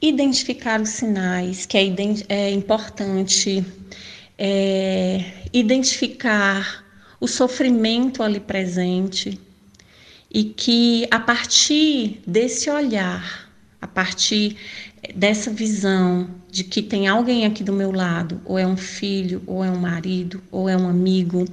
Speaker 7: identificar os sinais, que é, é importante é, identificar o sofrimento ali presente e que a partir desse olhar, a partir dessa visão de que tem alguém aqui do meu lado, ou é um filho, ou é um marido, ou é um amigo,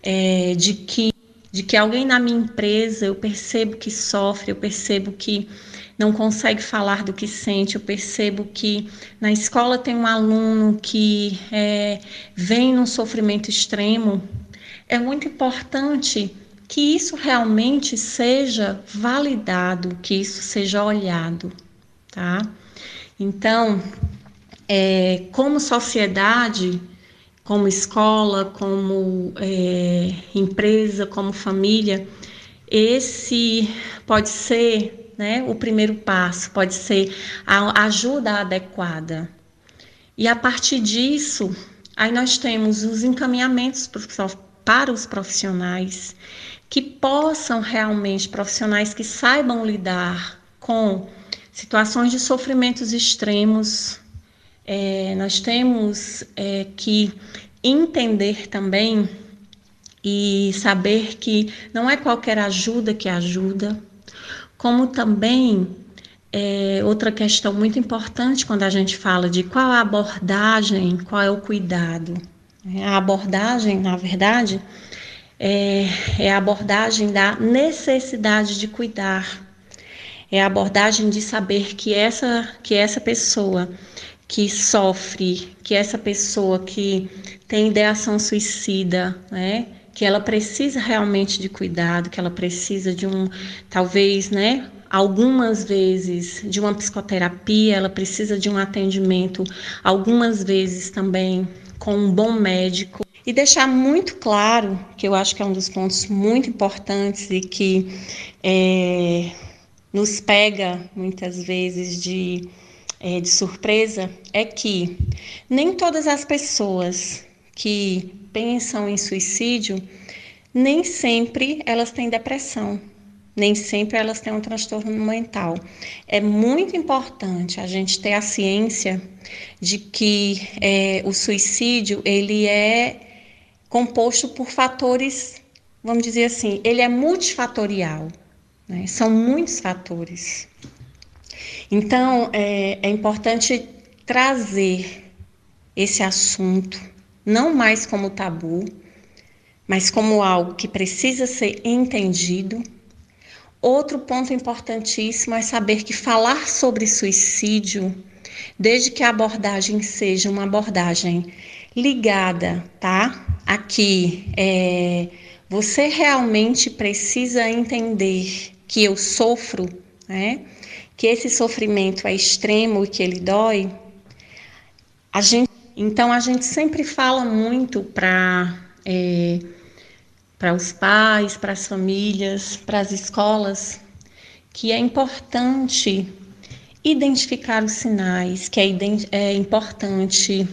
Speaker 7: é, de que de que alguém na minha empresa eu percebo que sofre, eu percebo que não consegue falar do que sente. Eu percebo que na escola tem um aluno que é, vem num sofrimento extremo. É muito importante que isso realmente seja validado, que isso seja olhado, tá? Então, é, como sociedade, como escola, como é, empresa, como família, esse pode ser né? O primeiro passo pode ser a ajuda adequada. E a partir disso, aí nós temos os encaminhamentos para os profissionais que possam realmente, profissionais que saibam lidar com situações de sofrimentos extremos. É, nós temos é, que entender também e saber que não é qualquer ajuda que ajuda, como também é, outra questão muito importante quando a gente fala de qual a abordagem, qual é o cuidado. A abordagem, na verdade, é, é a abordagem da necessidade de cuidar, é a abordagem de saber que essa, que essa pessoa que sofre, que essa pessoa que tem ideação suicida, né, que ela precisa realmente de cuidado, que ela precisa de um, talvez, né, algumas vezes de uma psicoterapia, ela precisa de um atendimento, algumas vezes também com um bom médico. E deixar muito claro, que eu acho que é um dos pontos muito importantes e que é, nos pega muitas vezes de, é, de surpresa, é que nem todas as pessoas que pensam em suicídio, nem sempre elas têm depressão, nem sempre elas têm um transtorno mental. É muito importante a gente ter a ciência de que é, o suicídio ele é composto por fatores, vamos dizer assim, ele é multifatorial. Né? São muitos fatores. Então é, é importante trazer esse assunto não mais como tabu, mas como algo que precisa ser entendido. Outro ponto importantíssimo é saber que falar sobre suicídio, desde que a abordagem seja uma abordagem ligada, tá? Aqui, é, você realmente precisa entender que eu sofro, né? Que esse sofrimento é extremo e que ele dói. A gente então a gente sempre fala muito para é, para os pais, para as famílias, para as escolas, que é importante identificar os sinais, que é, é importante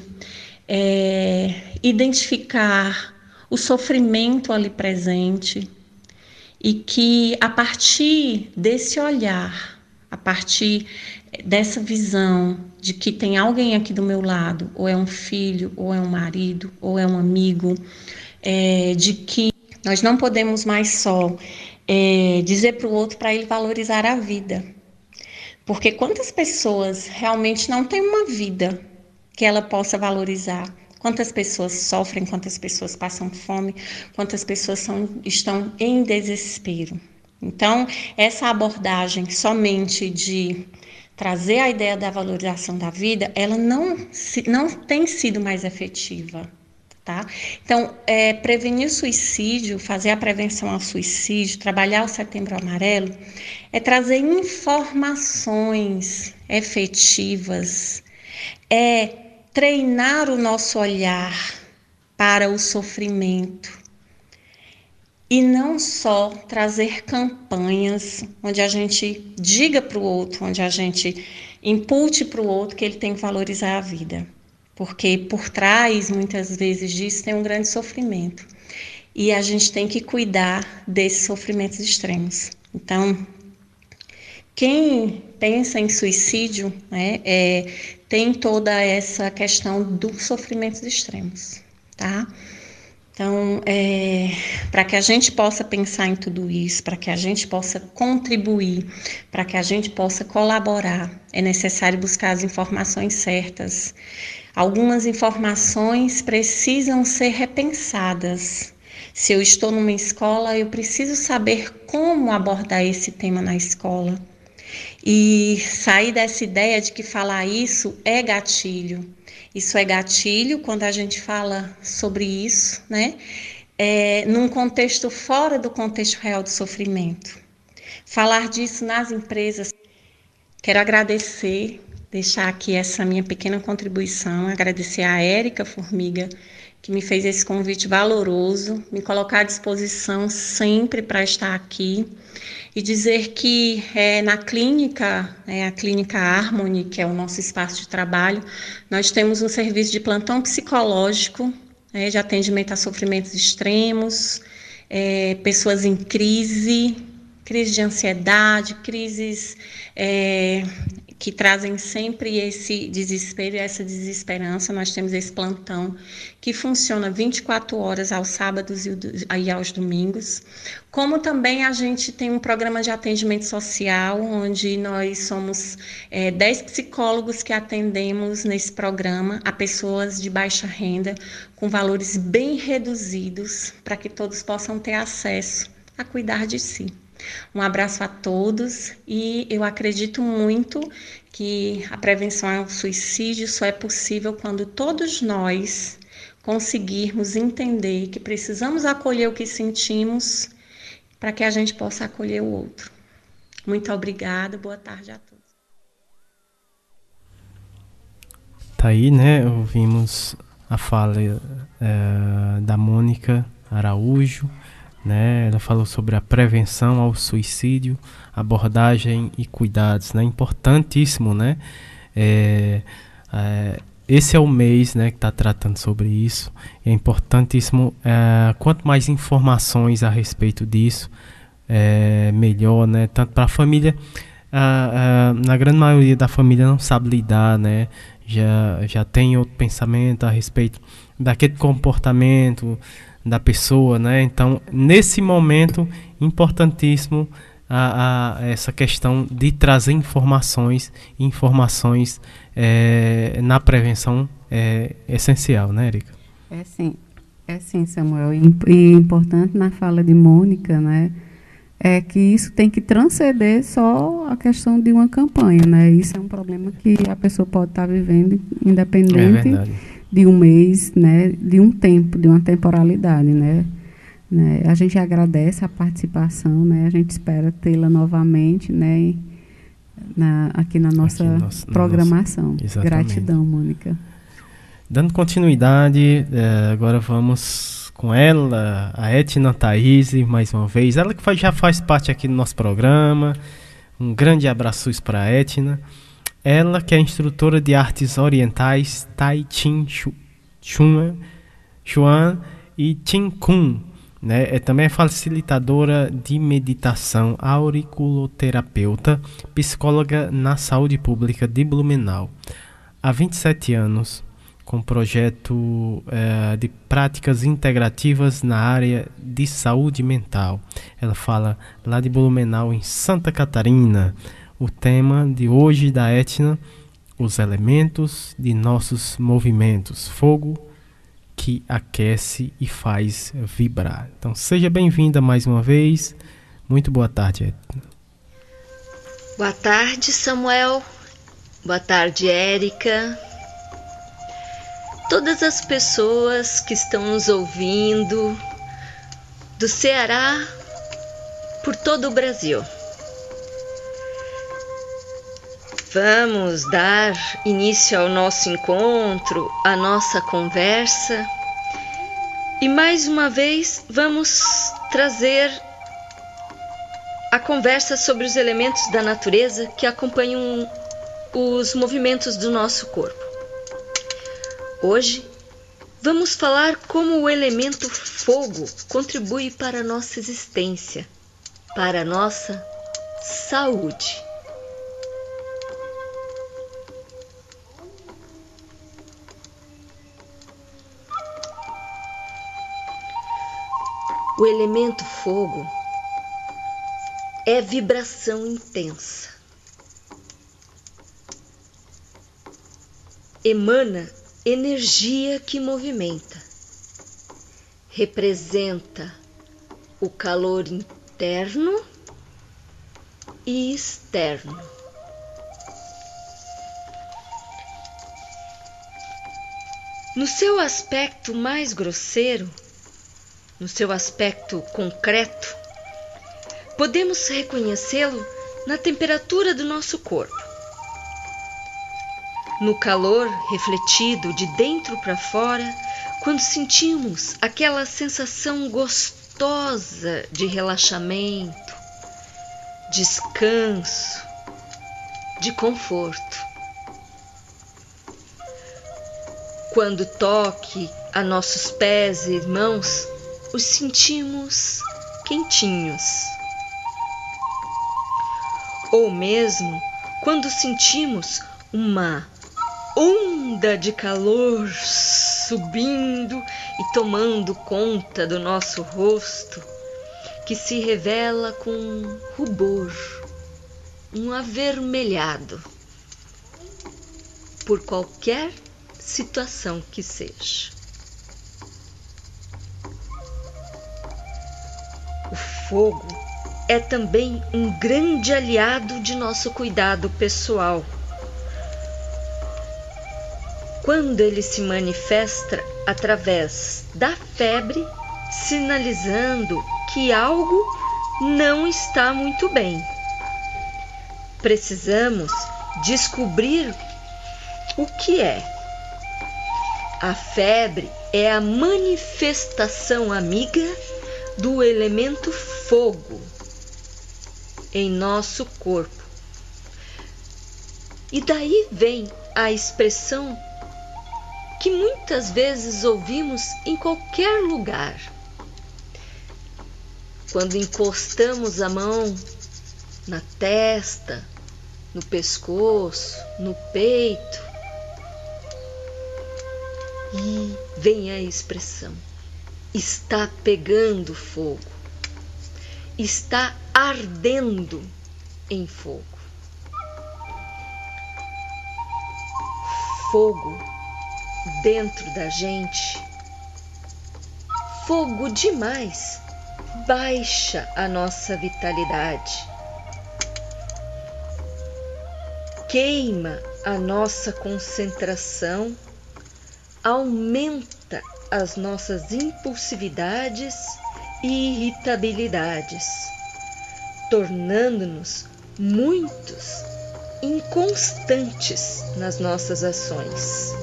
Speaker 7: é, identificar o sofrimento ali presente e que a partir desse olhar, a partir dessa visão de que tem alguém aqui do meu lado, ou é um filho, ou é um marido, ou é um amigo, é, de que nós não podemos mais só é, dizer para o outro para ele valorizar a vida. Porque quantas pessoas realmente não têm uma vida que ela possa valorizar? Quantas pessoas sofrem, quantas pessoas passam fome, quantas pessoas são, estão em desespero. Então, essa abordagem somente de trazer a ideia da valorização da vida, ela não, não tem sido mais efetiva. Tá? Então, é, prevenir suicídio, fazer a prevenção ao suicídio, trabalhar o setembro amarelo, é trazer informações efetivas, é treinar o nosso olhar para o sofrimento, e não só trazer campanhas onde a gente diga para o outro, onde a gente impute para o outro que ele tem que valorizar a vida, porque por trás muitas vezes disso tem um grande sofrimento. E a gente tem que cuidar desses sofrimentos extremos. Então, quem pensa em suicídio né, é, tem toda essa questão dos sofrimentos extremos, tá? Então, é, para que a gente possa pensar em tudo isso, para que a gente possa contribuir, para que a gente possa colaborar, é necessário buscar as informações certas. Algumas informações precisam ser repensadas. Se eu estou numa escola, eu preciso saber como abordar esse tema na escola. E sair dessa ideia de que falar isso é gatilho. Isso é gatilho quando a gente fala sobre isso, né? É, num contexto fora do contexto real do sofrimento. Falar disso nas empresas. Quero agradecer, deixar aqui essa minha pequena contribuição, agradecer a Érica Formiga, que me fez esse convite valoroso, me colocar à disposição sempre para estar aqui e dizer que é, na clínica, é, a clínica Harmony, que é o nosso espaço de trabalho, nós temos um serviço de plantão psicológico, é, de atendimento a sofrimentos extremos, é, pessoas em crise, crise de ansiedade, crises é, que trazem sempre esse desespero e essa desesperança. Nós temos esse plantão que funciona 24 horas aos sábados e aos domingos. Como também a gente tem um programa de atendimento social, onde nós somos é, 10 psicólogos que atendemos nesse programa a pessoas de baixa renda, com valores bem reduzidos, para que todos possam ter acesso a cuidar de si. Um abraço a todos e eu acredito muito que a prevenção ao suicídio só é possível quando todos nós conseguirmos entender que precisamos acolher o que sentimos para que a gente possa acolher o outro. Muito obrigada, boa tarde a todos.
Speaker 1: Tá aí, né? Ouvimos a fala é, da Mônica Araújo né? Ela falou sobre a prevenção ao suicídio, abordagem e cuidados, né? Importantíssimo, né? É, é, esse é o mês, né, que está tratando sobre isso. É importantíssimo. É, quanto mais informações a respeito disso, é, melhor, né? Tanto para a família, na grande maioria da família não sabe lidar, né? Já já tem outro pensamento a respeito daquele comportamento da pessoa, né? Então, nesse momento, importantíssimo a, a essa questão de trazer informações, informações é, na prevenção é essencial, né, Erika?
Speaker 2: É sim, é sim, Samuel. E importante na fala de Mônica, né? é que isso tem que transcender só a questão de uma campanha, né? Isso é um problema que a pessoa pode estar vivendo independente é de um mês, né, de um tempo, de uma temporalidade, né? né? A gente agradece a participação, né? A gente espera tê-la novamente, né, na, aqui na nossa aqui nosso, programação. Nosso, Gratidão, Mônica.
Speaker 1: Dando continuidade, é, agora vamos com ela, a Etna Thaís, mais uma vez. Ela que faz, já faz parte aqui do nosso programa. Um grande abraço para a Etna. Ela, que é instrutora de artes orientais Tai Chin Chuan, Chuan e Chin Kun, né? É também é facilitadora de meditação, auriculoterapeuta, psicóloga na saúde pública de Blumenau. Há 27 anos, com projeto é, de práticas integrativas na área de saúde mental. Ela fala lá de Blumenau, em Santa Catarina. O tema de hoje da Etna, os elementos de nossos movimentos. Fogo que aquece e faz vibrar. Então seja bem-vinda mais uma vez. Muito boa tarde, Etna.
Speaker 8: Boa tarde, Samuel. Boa tarde, Érica. Todas as pessoas que estão nos ouvindo do Ceará por todo o Brasil. Vamos dar início ao nosso encontro, à nossa conversa. E mais uma vez vamos trazer a conversa sobre os elementos da natureza que acompanham os movimentos do nosso corpo. Hoje vamos falar como o elemento fogo contribui para a nossa existência, para a nossa saúde. O elemento fogo é vibração intensa. Emana energia que movimenta. Representa o calor interno e externo. No seu aspecto mais grosseiro, no seu aspecto concreto, podemos reconhecê-lo na temperatura do nosso corpo. No calor refletido de dentro para fora, quando sentimos aquela sensação gostosa de relaxamento, descanso, de conforto. Quando toque a nossos pés e mãos, os sentimos quentinhos ou mesmo quando sentimos uma onda de calor subindo e tomando conta do nosso rosto, que se revela com rubor, um avermelhado, por qualquer situação que seja. Fogo é também um grande aliado de nosso cuidado pessoal. Quando ele se manifesta através da febre, sinalizando que algo não está muito bem. Precisamos descobrir o que é. A febre é a manifestação amiga do elemento fogo em nosso corpo. E daí vem a expressão que muitas vezes ouvimos em qualquer lugar. Quando encostamos a mão na testa, no pescoço, no peito, e vem a expressão: está pegando fogo. Está ardendo em fogo. Fogo dentro da gente, fogo demais, baixa a nossa vitalidade, queima a nossa concentração, aumenta as nossas impulsividades e irritabilidades, tornando-nos muitos inconstantes nas nossas ações.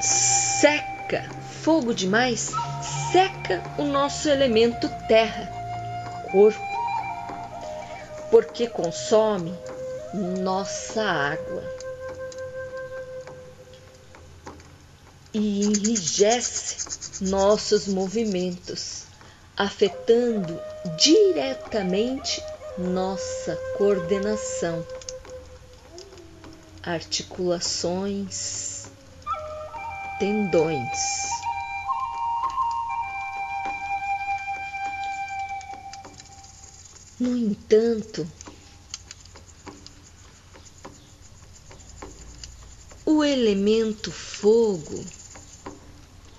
Speaker 8: Seca, fogo demais, seca o nosso elemento terra, corpo, porque consome nossa água. e enrijece nossos movimentos, afetando diretamente nossa coordenação, articulações, tendões. No entanto, o elemento fogo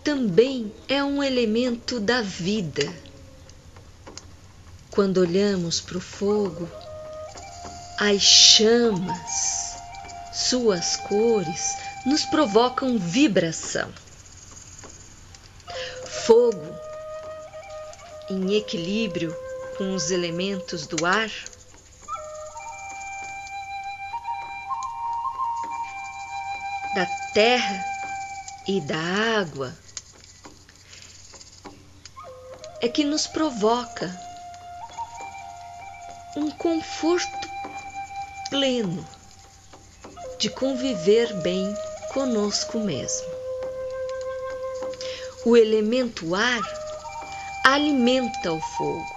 Speaker 8: também é um elemento da vida. Quando olhamos para o fogo, as chamas, suas cores, nos provocam vibração. Fogo, em equilíbrio com os elementos do ar, da terra e da água, é que nos provoca um conforto pleno de conviver bem conosco mesmo. O elemento ar alimenta o fogo.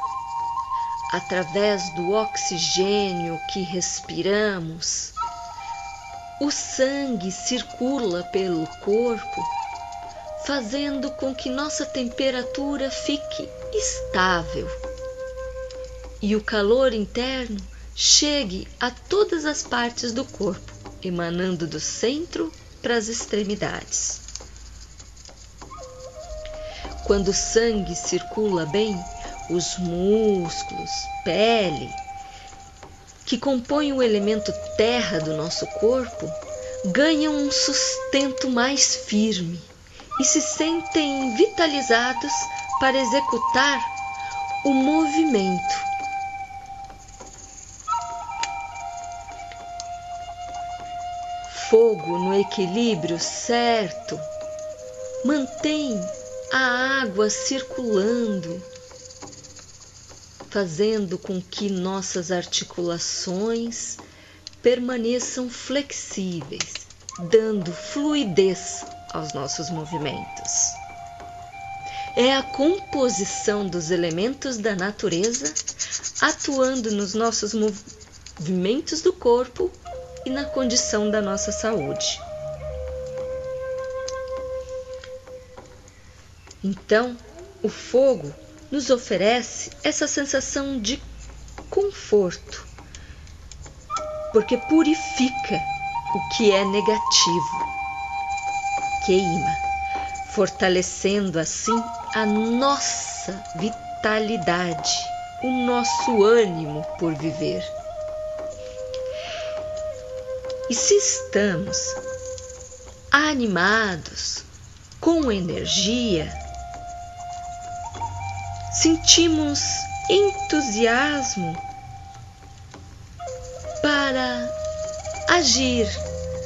Speaker 8: Através do oxigênio que respiramos, o sangue circula pelo corpo fazendo com que nossa temperatura fique estável e o calor interno chegue a todas as partes do corpo, emanando do centro para as extremidades. Quando o sangue circula bem, os músculos, pele, que compõem o elemento terra do nosso corpo, ganham um sustento mais firme e se sentem vitalizados para executar o movimento. Fogo no equilíbrio certo mantém a água circulando, fazendo com que nossas articulações permaneçam flexíveis, dando fluidez aos nossos movimentos. É a composição dos elementos da natureza atuando nos nossos movimentos do corpo e na condição da nossa saúde. Então, o fogo nos oferece essa sensação de conforto, porque purifica o que é negativo queima, fortalecendo assim a nossa vitalidade, o nosso ânimo por viver. E se estamos animados, com energia, sentimos entusiasmo para agir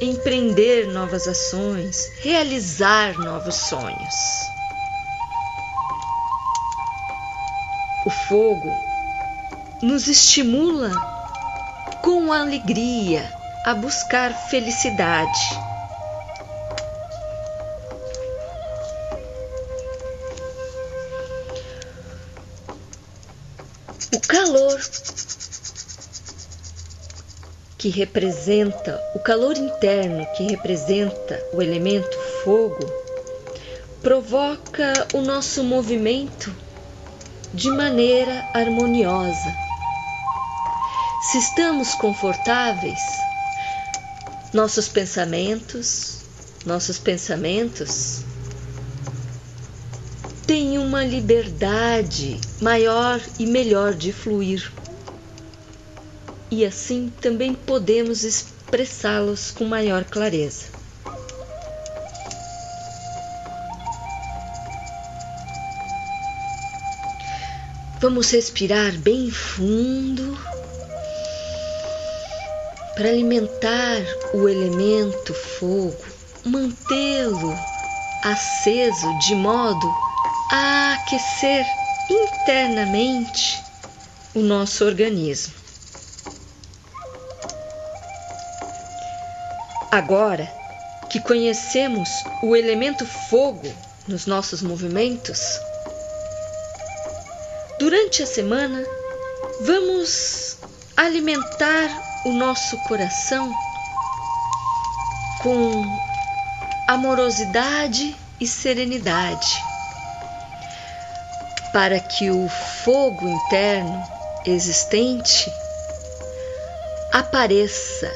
Speaker 8: empreender novas ações, realizar novos sonhos. O fogo nos estimula com alegria a buscar felicidade. Calor que representa o calor interno, que representa o elemento fogo, provoca o nosso movimento de maneira harmoniosa. Se estamos confortáveis, nossos pensamentos, nossos pensamentos têm uma liberdade maior e melhor de fluir e assim também podemos expressá-los com maior clareza. Vamos respirar bem fundo para alimentar o elemento fogo, mantê-lo aceso de modo a aquecer internamente o nosso organismo. Agora que conhecemos o elemento fogo nos nossos movimentos, durante a semana vamos alimentar o nosso coração com amorosidade e serenidade, para que o fogo interno existente apareça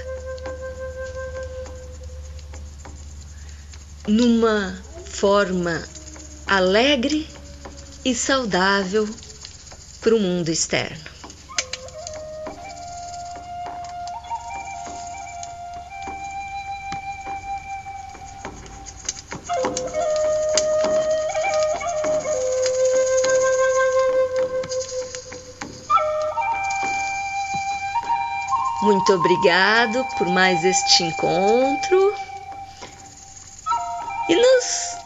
Speaker 8: numa forma alegre e saudável para o mundo externo. Muito obrigado por mais este encontro. E nos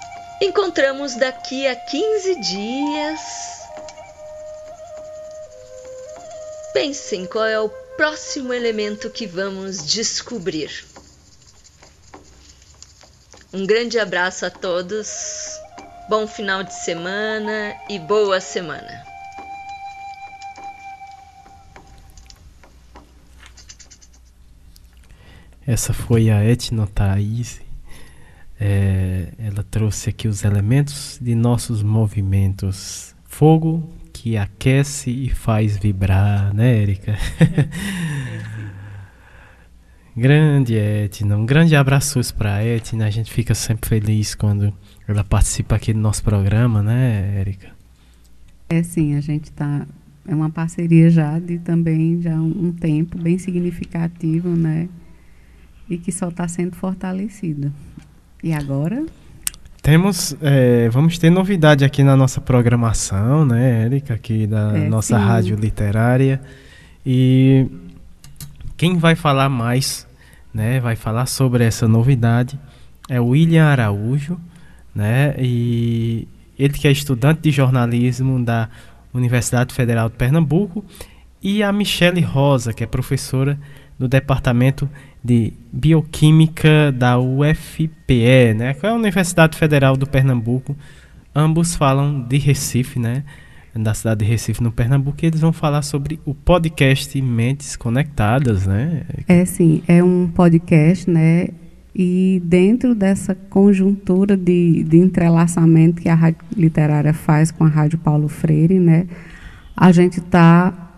Speaker 8: encontramos daqui a 15 dias. Pensem qual é o próximo elemento que vamos descobrir. Um grande abraço a todos, bom final de semana e boa semana.
Speaker 1: Essa foi a Etno Thaís. É, ela trouxe aqui os elementos de nossos movimentos. Fogo que aquece e faz vibrar, né, Erika? [LAUGHS] grande Etna, um grande abraço para a Etna. A gente fica sempre feliz quando ela participa aqui do nosso programa, né, Erika?
Speaker 2: É sim, a gente está é uma parceria já de também já um, um tempo bem significativo, né? E que só está sendo fortalecida. E agora?
Speaker 1: Temos, é, vamos ter novidade aqui na nossa programação, né, Érica, aqui da é, nossa sim. rádio literária. E quem vai falar mais, né, vai falar sobre essa novidade é o William Araújo, né, e ele que é estudante de jornalismo da Universidade Federal de Pernambuco, e a Michele Rosa, que é professora do Departamento de Bioquímica da UFPE, né? Que é a Universidade Federal do Pernambuco. Ambos falam de Recife, né? Da cidade de Recife, no Pernambuco, e eles vão falar sobre o podcast Mentes Conectadas, né?
Speaker 2: É sim, é um podcast, né? E dentro dessa conjuntura de, de entrelaçamento que a Rádio Literária faz com a Rádio Paulo Freire, né? A gente está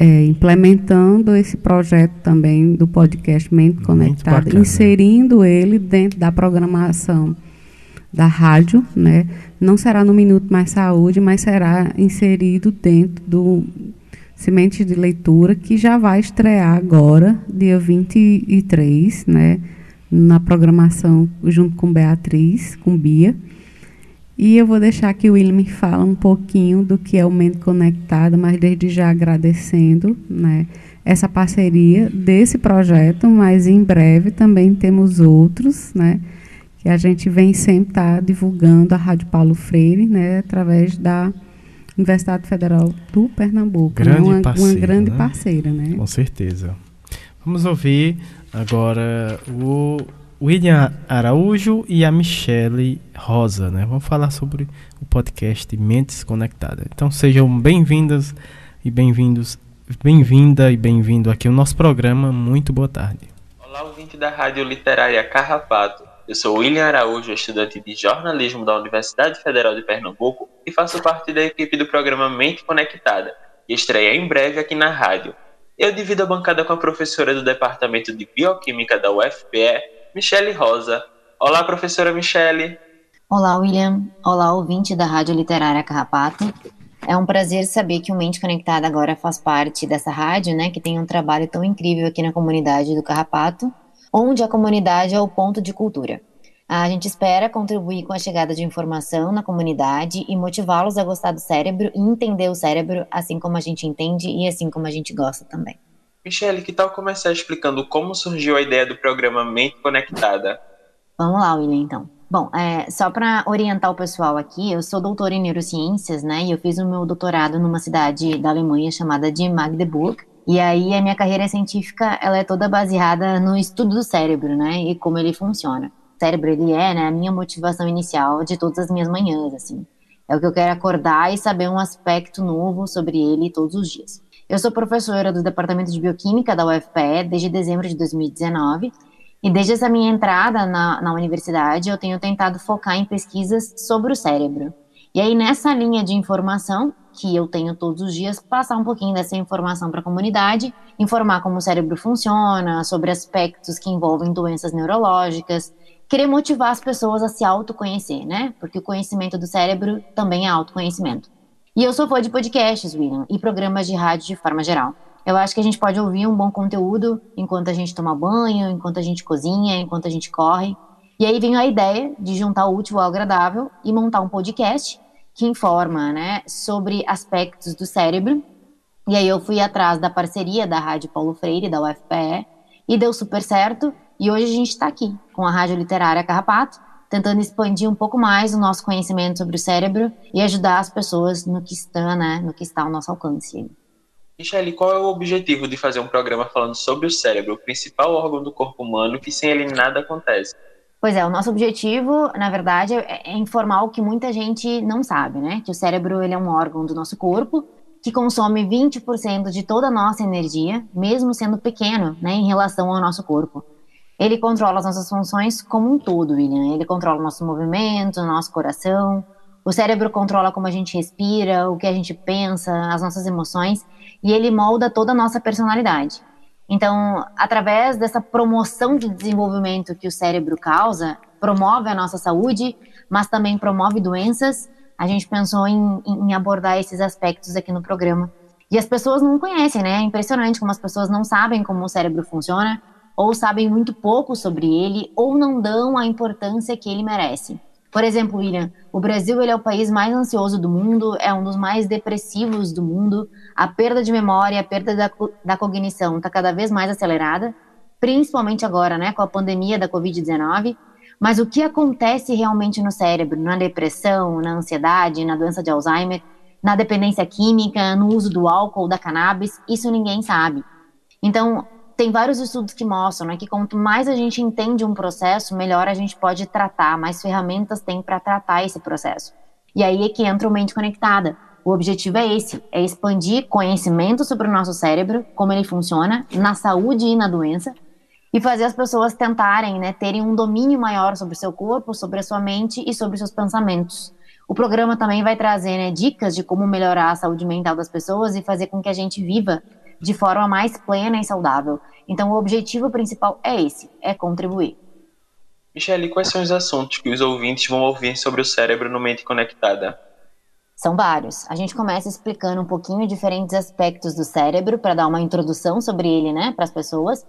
Speaker 2: é, implementando esse projeto também do podcast Mente Conectada, inserindo ele dentro da programação da rádio, né? Não será no Minuto Mais Saúde, mas será inserido dentro do Semente de Leitura, que já vai estrear agora, dia 23, né? Na programação junto com Beatriz, com Bia. E eu vou deixar que o William me fala um pouquinho do que é o Mente Conectada, mas desde já agradecendo né, essa parceria desse projeto, mas em breve também temos outros, né, que a gente vem sempre estar tá divulgando a Rádio Paulo Freire, né, através da Universidade Federal do Pernambuco.
Speaker 1: Né, grande né, uma,
Speaker 2: parceira, uma grande né? parceira, né?
Speaker 1: Com certeza. Vamos ouvir agora o William Araújo e a Michele Rosa, né? Vamos falar sobre o podcast Mentes Conectadas. Então sejam bem-vindas e bem-vindos, bem-vinda e bem-vindo aqui ao nosso programa. Muito boa tarde.
Speaker 9: Olá, ouvinte da Rádio Literária Carrapato. Eu sou William Araújo, estudante de jornalismo da Universidade Federal de Pernambuco e faço parte da equipe do programa Mente Conectada, que estreia em breve aqui na rádio. Eu divido a bancada com a professora do Departamento de Bioquímica da UFPE, Michele Rosa. Olá, professora Michele.
Speaker 10: Olá, William. Olá, ouvinte da Rádio Literária Carrapato. É um prazer saber que o Mente Conectada agora faz parte dessa rádio, né, que tem um trabalho tão incrível aqui na comunidade do Carrapato, onde a comunidade é o ponto de cultura. A gente espera contribuir com a chegada de informação na comunidade e motivá-los a gostar do cérebro e entender o cérebro assim como a gente entende e assim como a gente gosta também.
Speaker 9: Michele, que tal começar explicando como surgiu a ideia do programa Mente Conectada?
Speaker 10: Vamos lá, William, então. Bom, é, só para orientar o pessoal aqui, eu sou doutora em neurociências, né? E eu fiz o meu doutorado numa cidade da Alemanha chamada de Magdeburg. E aí a minha carreira científica, ela é toda baseada no estudo do cérebro, né? E como ele funciona. O cérebro, ele é, né, a minha motivação inicial de todas as minhas manhãs, assim. É o que eu quero acordar e saber um aspecto novo sobre ele todos os dias. Eu sou professora do Departamento de Bioquímica da UFPE desde dezembro de 2019 e desde essa minha entrada na, na universidade eu tenho tentado focar em pesquisas sobre o cérebro. E aí nessa linha de informação que eu tenho todos os dias, passar um pouquinho dessa informação para a comunidade, informar como o cérebro funciona, sobre aspectos que envolvem doenças neurológicas, querer motivar as pessoas a se autoconhecer, né? Porque o conhecimento do cérebro também é autoconhecimento. E eu sou fã de podcasts, William, e programas de rádio de forma geral. Eu acho que a gente pode ouvir um bom conteúdo enquanto a gente toma banho, enquanto a gente cozinha, enquanto a gente corre. E aí vem a ideia de juntar o útil ao agradável e montar um podcast que informa, né, sobre aspectos do cérebro. E aí eu fui atrás da parceria da Rádio Paulo Freire, da UFPE, e deu super certo. E hoje a gente está aqui com a Rádio Literária Carrapato, tentando expandir um pouco mais o nosso conhecimento sobre o cérebro e ajudar as pessoas no que está, né, no que está ao nosso alcance.
Speaker 9: Michele, qual é o objetivo de fazer um programa falando sobre o cérebro, o principal órgão do corpo humano, que sem ele nada acontece?
Speaker 10: Pois é, o nosso objetivo, na verdade, é, é informar o que muita gente não sabe, né? Que o cérebro ele é um órgão do nosso corpo que consome 20% de toda a nossa energia, mesmo sendo pequeno, né, em relação ao nosso corpo. Ele controla as nossas funções como um todo, William. Ele controla o nosso movimento, o nosso coração. O cérebro controla como a gente respira, o que a gente pensa, as nossas emoções. E ele molda toda a nossa personalidade. Então, através dessa promoção de desenvolvimento que o cérebro causa, promove a nossa saúde, mas também promove doenças, a gente pensou em, em abordar esses aspectos aqui no programa. E as pessoas não conhecem, né? É impressionante como as pessoas não sabem como o cérebro funciona, ou sabem muito pouco sobre ele, ou não dão a importância que ele merece. Por exemplo, William, o Brasil ele é o país mais ansioso do mundo, é um dos mais depressivos do mundo. A perda de memória, a perda da, da cognição está cada vez mais acelerada, principalmente agora, né, com a pandemia da Covid-19. Mas o que acontece realmente no cérebro, na depressão, na ansiedade, na doença de Alzheimer, na dependência química, no uso do álcool, da cannabis, isso ninguém sabe. Então, tem vários estudos que mostram né, que quanto mais a gente entende um processo, melhor a gente pode tratar, mais ferramentas tem para tratar esse processo. E aí é que entra o mente conectada. O objetivo é esse, é expandir conhecimento sobre o nosso cérebro, como ele funciona, na saúde e na doença, e fazer as pessoas tentarem, né, terem um domínio maior sobre o seu corpo, sobre a sua mente e sobre os seus pensamentos. O programa também vai trazer né, dicas de como melhorar a saúde mental das pessoas e fazer com que a gente viva de forma mais plena e saudável. Então, o objetivo principal é esse, é contribuir.
Speaker 9: Michele, quais são os assuntos que os ouvintes vão ouvir sobre o cérebro no Mente Conectada?
Speaker 10: São vários. A gente começa explicando um pouquinho diferentes aspectos do cérebro para dar uma introdução sobre ele, né, para as pessoas.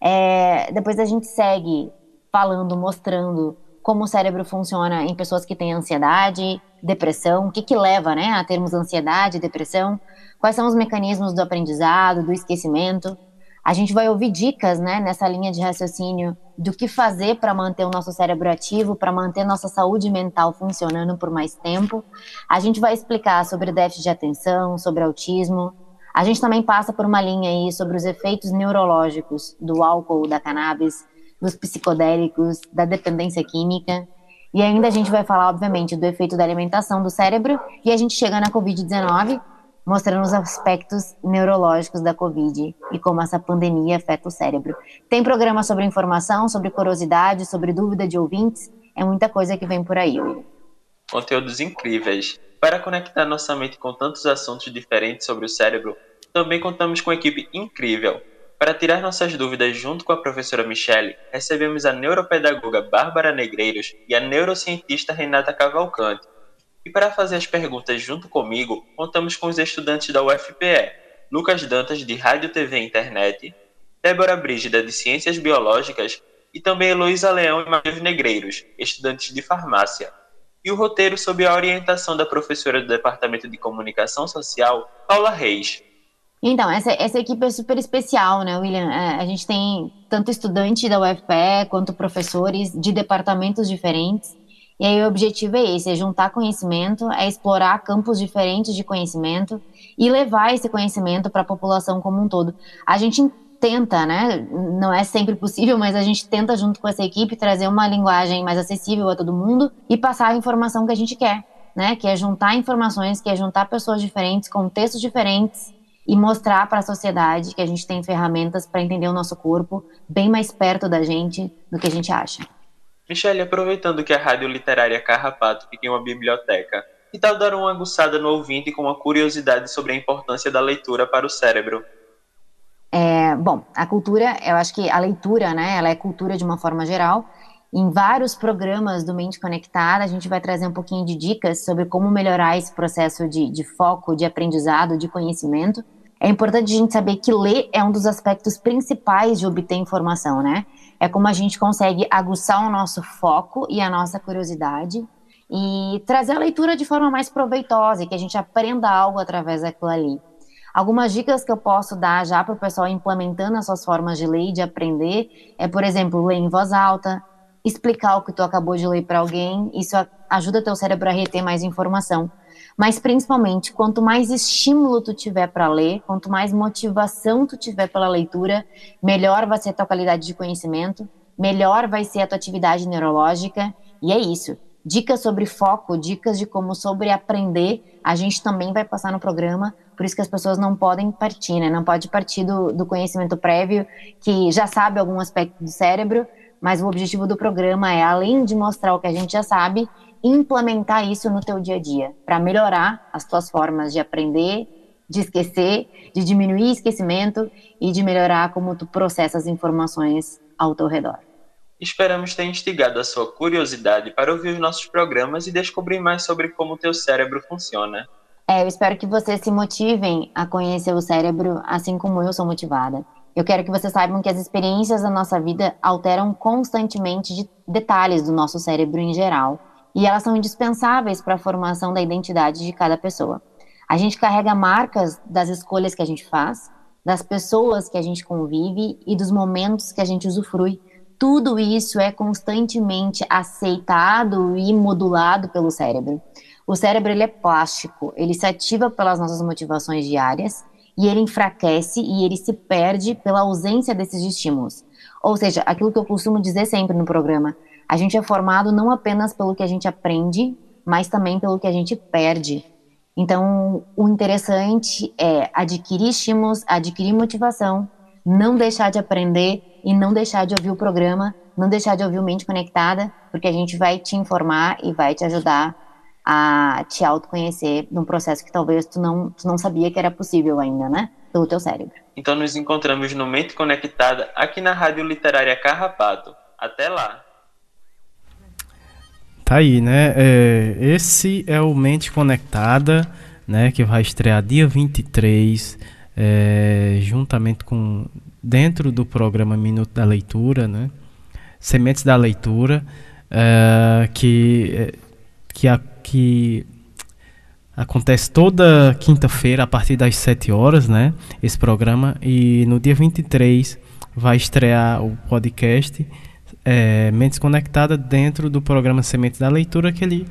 Speaker 10: É, depois a gente segue falando, mostrando como o cérebro funciona em pessoas que têm ansiedade, depressão, o que que leva, né, a termos ansiedade, depressão, quais são os mecanismos do aprendizado, do esquecimento. A gente vai ouvir dicas, né, nessa linha de raciocínio do que fazer para manter o nosso cérebro ativo, para manter nossa saúde mental funcionando por mais tempo. A gente vai explicar sobre déficit de atenção, sobre autismo. A gente também passa por uma linha aí sobre os efeitos neurológicos do álcool, da cannabis, dos psicodélicos, da dependência química. E ainda a gente vai falar, obviamente, do efeito da alimentação do cérebro. E a gente chega na Covid-19, mostrando os aspectos neurológicos da Covid e como essa pandemia afeta o cérebro. Tem programa sobre informação, sobre curiosidade, sobre dúvida de ouvintes. É muita coisa que vem por aí.
Speaker 9: Conteúdos incríveis. Para conectar nossa mente com tantos assuntos diferentes sobre o cérebro, também contamos com uma equipe incrível. Para tirar nossas dúvidas junto com a professora Michele, recebemos a neuropedagoga Bárbara Negreiros e a neurocientista Renata Cavalcante e para fazer as perguntas junto comigo, contamos com os estudantes da UFPE, Lucas Dantas, de Rádio TV e Internet, Débora Brígida, de Ciências Biológicas, e também Heloísa Leão e Matheus Negreiros, estudantes de Farmácia. E o roteiro sob a orientação da professora do Departamento de Comunicação Social, Paula Reis.
Speaker 10: Então, essa, essa equipe é super especial, né, William? É, a gente tem tanto estudante da UFPE quanto professores de departamentos diferentes. E aí o objetivo é esse, é juntar conhecimento, é explorar campos diferentes de conhecimento e levar esse conhecimento para a população como um todo. A gente tenta, né? Não é sempre possível, mas a gente tenta junto com essa equipe trazer uma linguagem mais acessível a todo mundo e passar a informação que a gente quer, né? Que é juntar informações, que é juntar pessoas diferentes, contextos diferentes e mostrar para a sociedade que a gente tem ferramentas para entender o nosso corpo bem mais perto da gente do que a gente acha.
Speaker 9: Michele, aproveitando que a Rádio Literária Carrapato fica em uma biblioteca, que tal dar uma aguçada no ouvinte com uma curiosidade sobre a importância da leitura para o cérebro?
Speaker 10: É, bom, a cultura, eu acho que a leitura, né, ela é cultura de uma forma geral. Em vários programas do Mente Conectada, a gente vai trazer um pouquinho de dicas sobre como melhorar esse processo de, de foco, de aprendizado, de conhecimento. É importante a gente saber que ler é um dos aspectos principais de obter informação, né? É como a gente consegue aguçar o nosso foco e a nossa curiosidade e trazer a leitura de forma mais proveitosa e que a gente aprenda algo através daquilo ali. Algumas dicas que eu posso dar já para o pessoal implementando as suas formas de ler e de aprender é, por exemplo, ler em voz alta, explicar o que tu acabou de ler para alguém, isso ajuda teu cérebro a reter mais informação. Mas principalmente, quanto mais estímulo tu tiver para ler, quanto mais motivação tu tiver pela leitura, melhor vai ser a tua qualidade de conhecimento, melhor vai ser a tua atividade neurológica, e é isso. Dicas sobre foco, dicas de como sobre aprender, a gente também vai passar no programa, por isso que as pessoas não podem partir, né? Não pode partir do, do conhecimento prévio, que já sabe algum aspecto do cérebro, mas o objetivo do programa é, além de mostrar o que a gente já sabe, implementar isso no teu dia a dia, para melhorar as tuas formas de aprender, de esquecer, de diminuir esquecimento e de melhorar como tu processa as informações ao teu redor.
Speaker 9: Esperamos ter instigado a sua curiosidade para ouvir os nossos programas e descobrir mais sobre como o teu cérebro funciona.
Speaker 10: É, eu espero que vocês se motivem a conhecer o cérebro assim como eu sou motivada. Eu quero que vocês saibam que as experiências da nossa vida alteram constantemente de detalhes do nosso cérebro em geral, e elas são indispensáveis para a formação da identidade de cada pessoa. A gente carrega marcas das escolhas que a gente faz, das pessoas que a gente convive e dos momentos que a gente usufrui. Tudo isso é constantemente aceitado e modulado pelo cérebro. O cérebro ele é plástico, ele se ativa pelas nossas motivações diárias e ele enfraquece e ele se perde pela ausência desses estímulos. Ou seja, aquilo que eu costumo dizer sempre no programa, a gente é formado não apenas pelo que a gente aprende, mas também pelo que a gente perde. Então, o interessante é adquirir estímulos, adquirir motivação, não deixar de aprender e não deixar de ouvir o programa, não deixar de ouvir o Mente Conectada, porque a gente vai te informar e vai te ajudar a te autoconhecer num processo que talvez tu não, tu não sabia que era possível ainda, né? Pelo teu cérebro.
Speaker 9: Então nos encontramos no Mente Conectada aqui na Rádio Literária Carrapato. Até lá!
Speaker 1: Tá aí, né? É, esse é o Mente Conectada, né? Que vai estrear dia 23, é, juntamente com. dentro do programa Minuto da Leitura, né? Sementes da Leitura, é, que, é, que a que acontece toda quinta-feira a partir das 7 horas, né? Esse programa. E no dia 23 vai estrear o podcast é, Mentes Conectada dentro do programa Sementes da Leitura, que ele,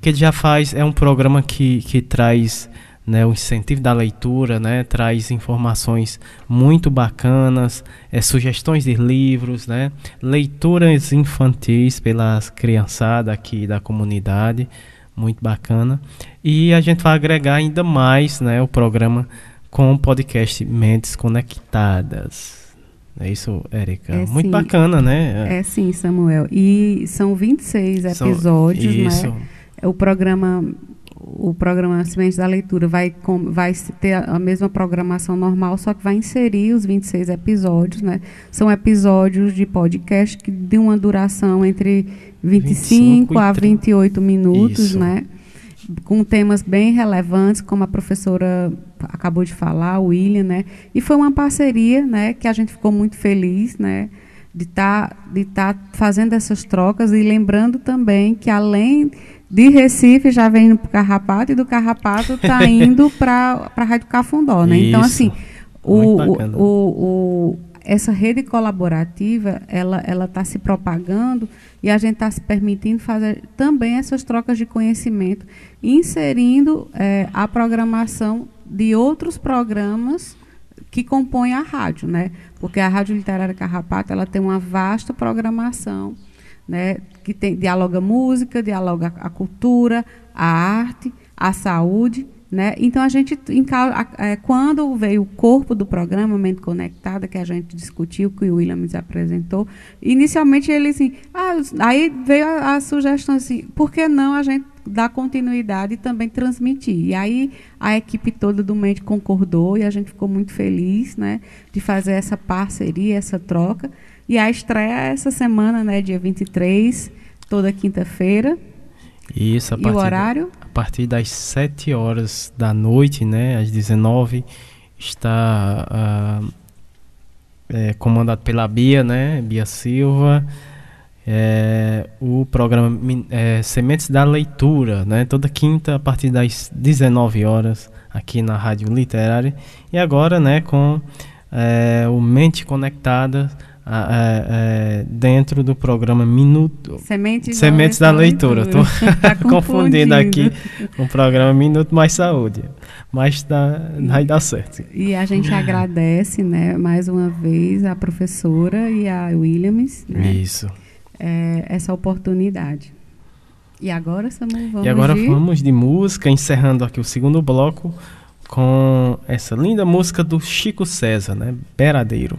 Speaker 1: que ele já faz. É um programa que, que traz né, o incentivo da leitura, né, traz informações muito bacanas, é, sugestões de livros, né, leituras infantis pelas criançadas aqui da comunidade muito bacana. E a gente vai agregar ainda mais né, o programa com o podcast Mentes Conectadas. É isso, Érica? É, muito sim. bacana, né?
Speaker 2: É sim, Samuel. E são 26 episódios, são, isso. né? O programa o programa Sementes da Leitura vai, com, vai ter a mesma programação normal, só que vai inserir os 26 episódios, né? São episódios de podcast que de uma duração entre 25, 25 a 28 minutos, Isso. né? Com temas bem relevantes, como a professora acabou de falar, o William, né? E foi uma parceria, né, que a gente ficou muito feliz, né? de estar tá, de tá fazendo essas trocas e lembrando também que além de Recife já vem para o Carrapato e do Carrapato está [LAUGHS] indo para a Rádio Cafundó, né? Então assim, o, o, o, essa rede colaborativa ela ela está se propagando e a gente está se permitindo fazer também essas trocas de conhecimento, inserindo é, a programação de outros programas que compõem a rádio, né? Porque a Rádio Literária Carrapato ela tem uma vasta programação, né? Que tem, dialoga música, dialoga a cultura, a arte, a saúde Né? Então, a gente, é, quando veio o corpo do programa Mente Conectada, que a gente discutiu, que o Williams apresentou, inicialmente ele assim, ah, aí veio a, a, sugestão assim, por que não a gente dar continuidade e também transmitir? E aí a equipe toda do Mente concordou e a gente ficou muito feliz né, de fazer essa parceria, essa troca. E a estreia é essa semana, né, dia 23, toda quinta-feira.
Speaker 1: Isso, a
Speaker 2: e o horário?
Speaker 1: A partir das 7 horas da noite, né, às 19 está uh, é, comandado pela Bia, né, Bia Silva, é, o programa é, Sementes da Leitura, né, toda quinta a partir das 19 horas aqui na Rádio Literária. E agora, né, com é, o Mente Conectada é, dentro do programa Minuto
Speaker 2: Sementes,
Speaker 1: Sementes da, Leitura. Estou [LAUGHS] tá confundindo aqui o programa Minuto Mais Saúde, mas tá, vai dar certo.
Speaker 2: E a gente agradece, né, mais uma vez a professora e a Williams. Né,
Speaker 1: Isso.
Speaker 2: É, essa oportunidade. E agora, Samuel, vamos
Speaker 1: E agora
Speaker 2: de...
Speaker 1: vamos de música, encerrando aqui o segundo bloco com essa linda música do Chico César, né? Beradeiro.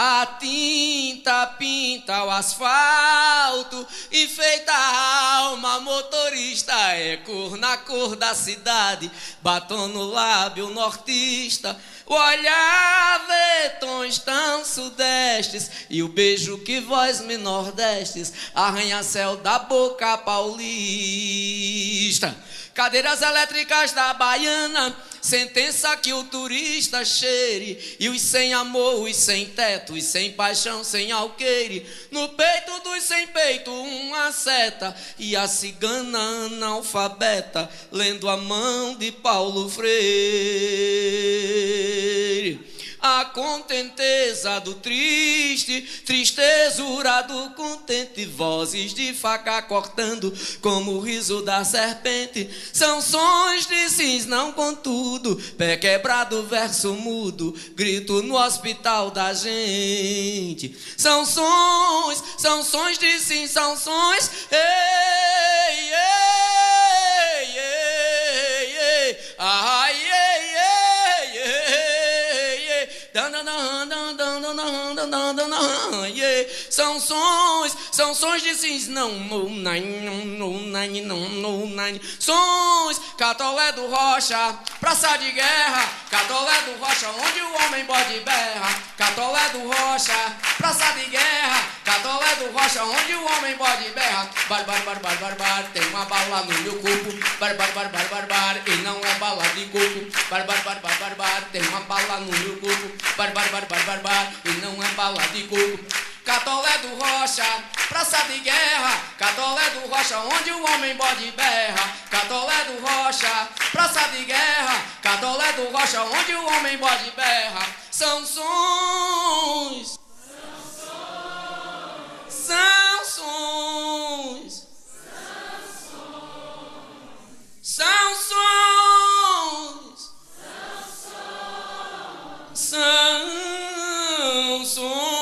Speaker 11: A tinta pinta o asfalto, enfeita a alma motorista, é cor na cor da cidade, batom no lábio nortista, o olhar vê tons tão sudestes, e o beijo que vós me nordestes, arranha-céu da boca paulista. Cadeiras elétricas da Baiana, sentença que o turista cheire. E os sem amor, os sem teto, os sem paixão, sem alqueire. No peito dos sem peito, uma seta. E a cigana analfabeta, lendo a mão de Paulo Freire a contenteza do triste, tristezura do contente, vozes de faca cortando como o riso da serpente, são sons de sims não contudo, pé quebrado, verso mudo, grito no hospital da gente. São sons, são sons de sim, são sons, ei, ei, ei, ei, ai, ei, ei, ei. São sons, são sons de sims, não, não, não, não, não, não, não, sons, catolé do rocha, praça de guerra, catolé do rocha, onde o homem bode berra, catolé do rocha, praça de guerra, catolé do rocha, onde o homem bode berra, bar, bar, bar, bar, bar, bar, tem uma bala no meu corpo, bar, bar, bar, bar, bar, bar, e não é bala de coco, bar, bar, bar, bar, bar, bar, tem uma bala no meu corpo, bar, bar, bar, bar, bar, bar, e não é bala de coco. Catolé do Rocha, praça de guerra, Catolé do Rocha, onde o homem bode berra. Catolé do Rocha, praça de guerra, Catolé do Rocha, onde o homem bode berra. São sons, são são sons.
Speaker 1: الإنسان صعبا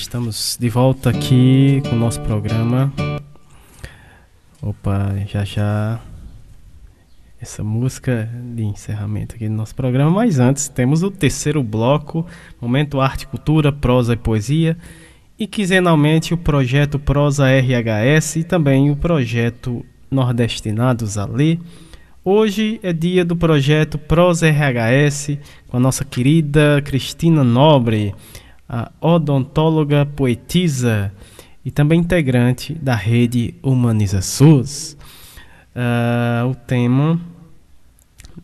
Speaker 1: estamos de volta aqui com o nosso programa. Opa, já já essa música de encerramento aqui do nosso programa, mas antes temos o terceiro bloco, Momento Arte, Cultura, Prosa e Poesia, e quinzenalmente o projeto Prosa RHS e também o projeto Nordestinados a Ler. Hoje é dia do projeto Prosa RHS com a nossa querida Cristina Nobre a odontóloga poetisa e também integrante da rede Humaniza SUS. Uh, o tema,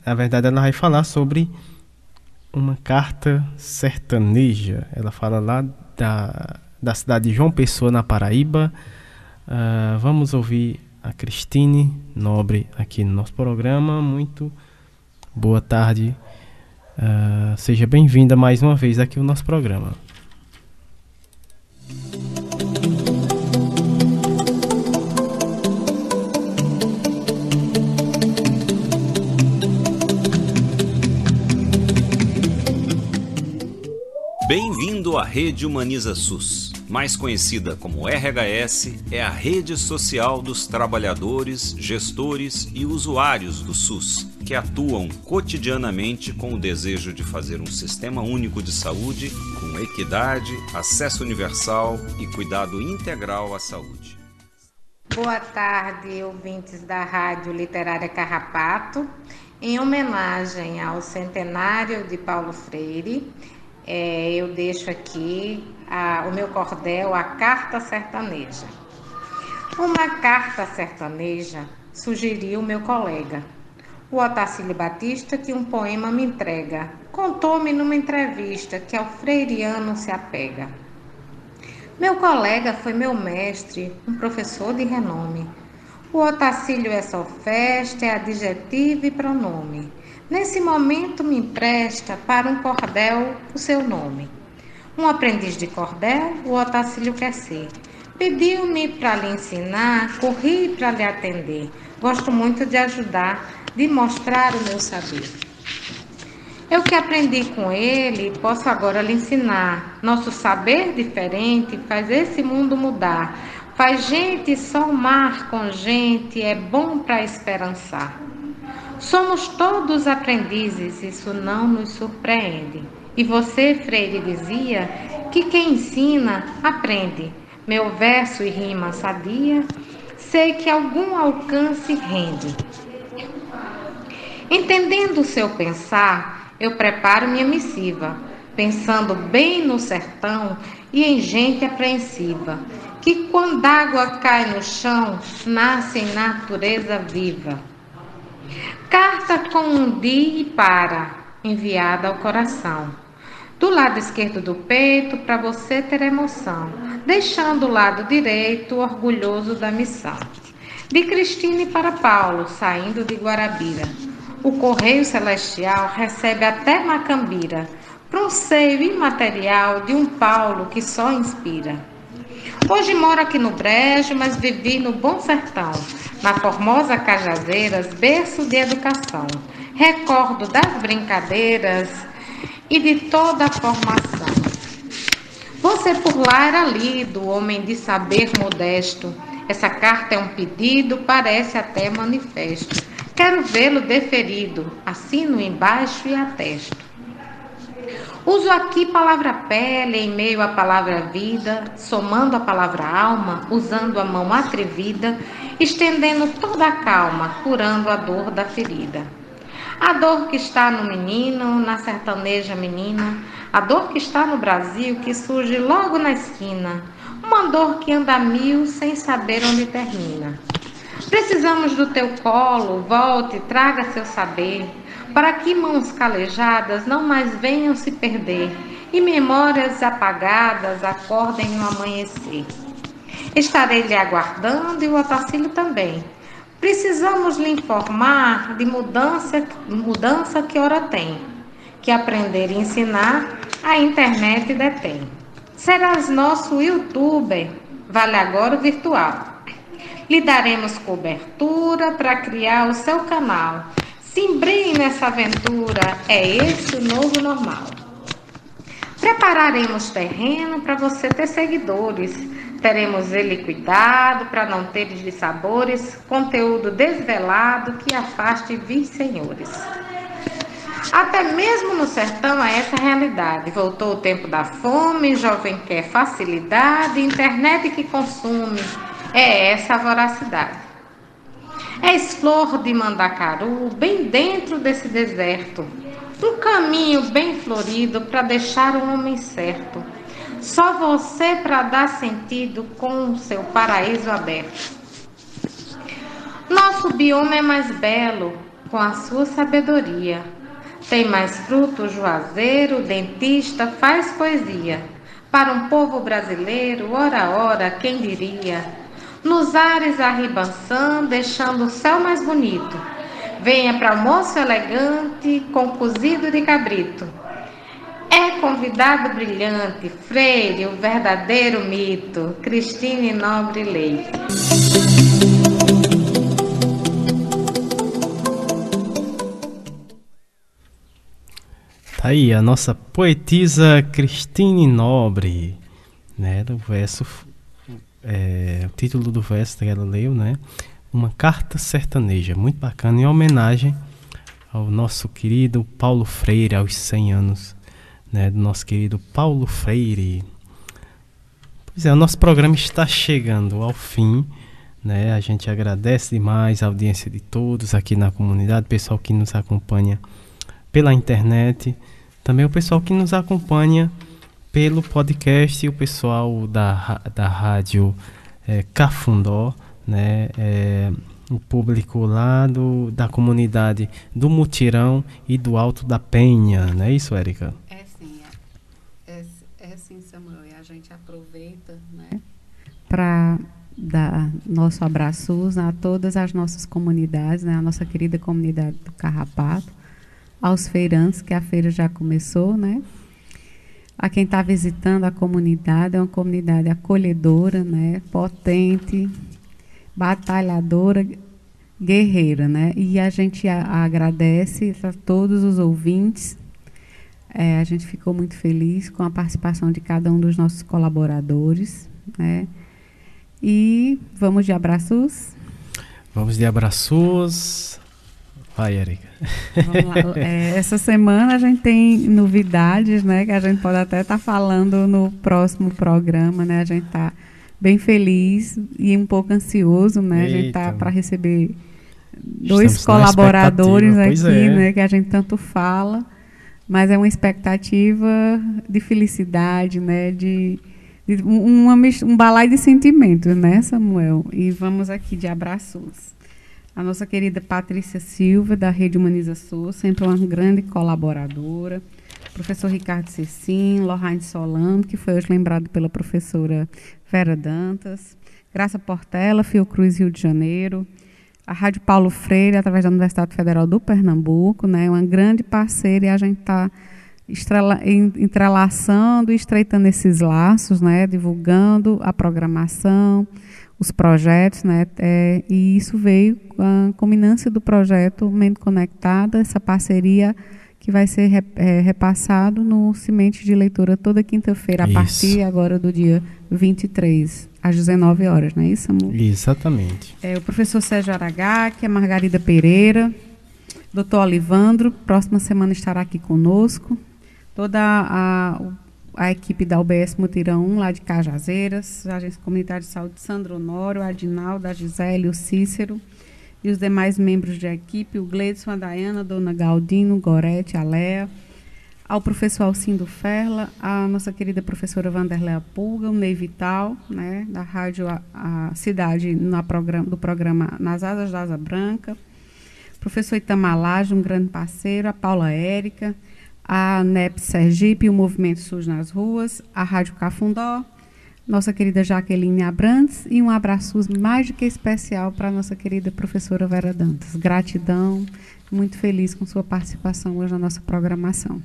Speaker 1: na verdade, ela vai falar sobre uma carta sertaneja. Ela fala lá da, da cidade de João Pessoa, na Paraíba. Uh, vamos ouvir a Cristine Nobre aqui no nosso programa. Muito boa tarde. Uh, seja bem-vinda mais uma vez aqui no nosso programa.
Speaker 12: Bem-vindo à Rede Humaniza SUS. Mais conhecida como RHS, é a rede social dos trabalhadores, gestores e usuários do SUS, que atuam cotidianamente com o desejo de fazer um sistema único de saúde com equidade, acesso universal e cuidado integral à saúde.
Speaker 13: Boa tarde, ouvintes da Rádio Literária Carrapato. Em homenagem ao centenário de Paulo Freire, é, eu deixo aqui a, o meu cordel, a carta sertaneja. Uma carta sertaneja sugeriu meu colega, o Otacílio Batista, que um poema me entrega. Contou-me numa entrevista que ao freiriano se apega. Meu colega foi meu mestre, um professor de renome. O Otacílio é só festa, é adjetivo e pronome. Nesse momento me empresta para um cordel o seu nome. Um aprendiz de cordel, o Otacílio quer ser. Pediu-me para lhe ensinar, corri para lhe atender. Gosto muito de ajudar, de mostrar o meu saber. Eu que aprendi com ele, posso agora lhe ensinar. Nosso saber diferente faz esse mundo mudar. Faz gente somar com gente, é bom para esperançar. Somos todos aprendizes, isso não nos surpreende. E você, Freire, dizia que quem ensina, aprende. Meu verso e rima sadia, sei que algum alcance rende. Entendendo o seu pensar, eu preparo minha missiva, pensando bem no sertão e em gente apreensiva, que quando água cai no chão, nasce em natureza viva. Carta com um di e para, enviada ao coração. Do lado esquerdo do peito, para você ter emoção, deixando o lado direito orgulhoso da missão. De Cristine para Paulo, saindo de Guarabira. O correio celestial recebe até Macambira, para seio imaterial de um Paulo que só inspira. Hoje moro aqui no Brejo, mas vivi no Bom Sertão, na formosa Cajazeiras, berço de educação. Recordo das brincadeiras e de toda a formação. Você por lá era lido, homem de saber modesto. Essa carta é um pedido, parece até manifesto. Quero vê-lo deferido, assino embaixo e atesto. Uso aqui palavra pele em meio à palavra vida, somando a palavra alma, usando a mão atrevida, estendendo toda a calma, curando a dor da ferida. A dor que está no menino, na sertaneja menina, a dor que está no Brasil, que surge logo na esquina, uma dor que anda mil sem saber onde termina. Precisamos do teu colo, volte, traga seu saber para que mãos calejadas não mais venham se perder e memórias apagadas acordem no amanhecer. Estarei lhe aguardando e o Otacílio também. Precisamos lhe informar de mudança, mudança que hora tem. que aprender e ensinar, a internet detém. Serás nosso youtuber, vale agora o virtual. Lhe daremos cobertura para criar o seu canal. Se embrenhe nessa aventura, é esse o novo normal. Prepararemos terreno para você ter seguidores. Teremos ele cuidado para não ter de sabores, conteúdo desvelado que afaste vis senhores. Até mesmo no sertão é essa realidade. Voltou o tempo da fome, jovem quer facilidade, internet que consome. É essa a voracidade. És flor de mandacaru, bem dentro desse deserto. Um caminho bem florido para deixar o homem certo. Só você para dar sentido com o seu paraíso aberto. Nosso bioma é mais belo com a sua sabedoria. Tem mais fruto, juazeiro, dentista, faz poesia. Para um povo brasileiro, ora ora, quem diria? Nos ares a deixando o céu mais bonito. Venha para almoço elegante, com cozido de cabrito. É convidado brilhante, Freire, o verdadeiro mito, Cristine Nobre Leite.
Speaker 1: Tá aí a nossa poetisa Cristine Nobre, né? Do verso, é, o título do verso que ela leu, né? Uma carta sertaneja, muito bacana, em homenagem ao nosso querido Paulo Freire, aos 100 anos, né? Do nosso querido Paulo Freire. Pois é, o nosso programa está chegando ao fim. Né? A gente agradece demais a audiência de todos aqui na comunidade, pessoal que nos acompanha pela internet, também o pessoal que nos acompanha pelo podcast e o pessoal da, da rádio é, Cafundó, né? É, o público lá do, da comunidade do Mutirão e do Alto da Penha, não é isso, Érica?
Speaker 2: É sim, é, é, é sim, Samuel, e a gente aproveita, né, para dar nosso abraço a todas as nossas comunidades, né, a nossa querida comunidade do Carrapato, aos feirantes, que a feira já começou, né? A quem está visitando a comunidade, é uma comunidade acolhedora, né? Potente, batalhadora, guerreira, né? E a gente a, a agradece a todos os ouvintes. É, a gente ficou muito feliz com a participação de cada um dos nossos colaboradores, né? E vamos de abraços.
Speaker 1: Vamos de abraços. Vai, Erika.
Speaker 2: É, essa semana a gente tem novidades, né? Que a gente pode até estar tá falando no próximo programa, né? A gente está bem feliz e um pouco ansioso, né? Eita. A gente está para receber dois Estamos colaboradores aqui, é. né? Que a gente tanto fala, mas é uma expectativa de felicidade, né? De, de uma, um balai de sentimentos, né, Samuel? E vamos aqui de abraços a nossa querida Patrícia Silva, da Rede Humaniza Sul, sempre uma grande colaboradora. Professor Ricardo Cecim, Lohane Solano, que foi hoje lembrado pela professora Vera Dantas. Graça Portela, Fiocruz, Rio de Janeiro. A Rádio Paulo Freire, através da Universidade Federal do Pernambuco, né, uma grande parceira e a gente está entrelaçando e estreitando esses laços, né, divulgando a programação, os projetos, né? É, e isso veio com a culminância do projeto Mente Conectada, essa parceria que vai ser é, repassado no Cimente de Leitura toda quinta-feira, a partir agora do dia 23, às 19 horas, não é isso, amor?
Speaker 1: Exatamente.
Speaker 2: É, o professor Sérgio Aragá, que é Margarida Pereira, doutor Olivandro, próxima semana estará aqui conosco. Toda a, a equipe da UBS Mutirão 1, lá de Cajazeiras, a Agência Comunitária de Saúde Sandro Honório, a Adinaldo, a Gisele, o Cícero e os demais membros da equipe, o Gleidson, a Dayana, a Dona Galdino, Gorete, a Léa, ao professor Alcindo Ferla, a nossa querida professora Vanderléa Pulga, o Ney Vital, né, da Rádio a, a Cidade, na programa, do programa Nas Asas da Asa Branca, professor Itamalage, um grande parceiro, a Paula Érica, a NEP Sergipe, o Movimento SUS nas Ruas, a Rádio Cafundó, nossa querida Jaqueline Abrantes e um abraço mais do que especial para nossa querida professora Vera Dantas. Gratidão, muito feliz com sua participação hoje na nossa programação.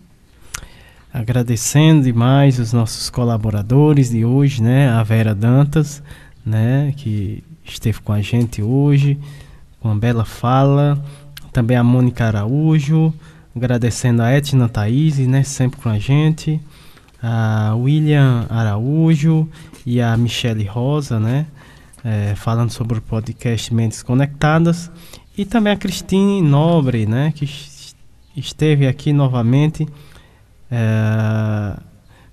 Speaker 1: agradecendo demais os nossos colaboradores de hoje, né? A Vera Dantas, né? Que esteve com a gente hoje, com uma bela fala. Também a Mônica Araújo, agradecendo a Etna Thaís, né? Sempre com a gente. A William Araújo e a Michele Rosa, né? É, falando sobre o podcast Mentes Conectadas. E também a Cristine Nobre, né? Que esteve aqui novamente é,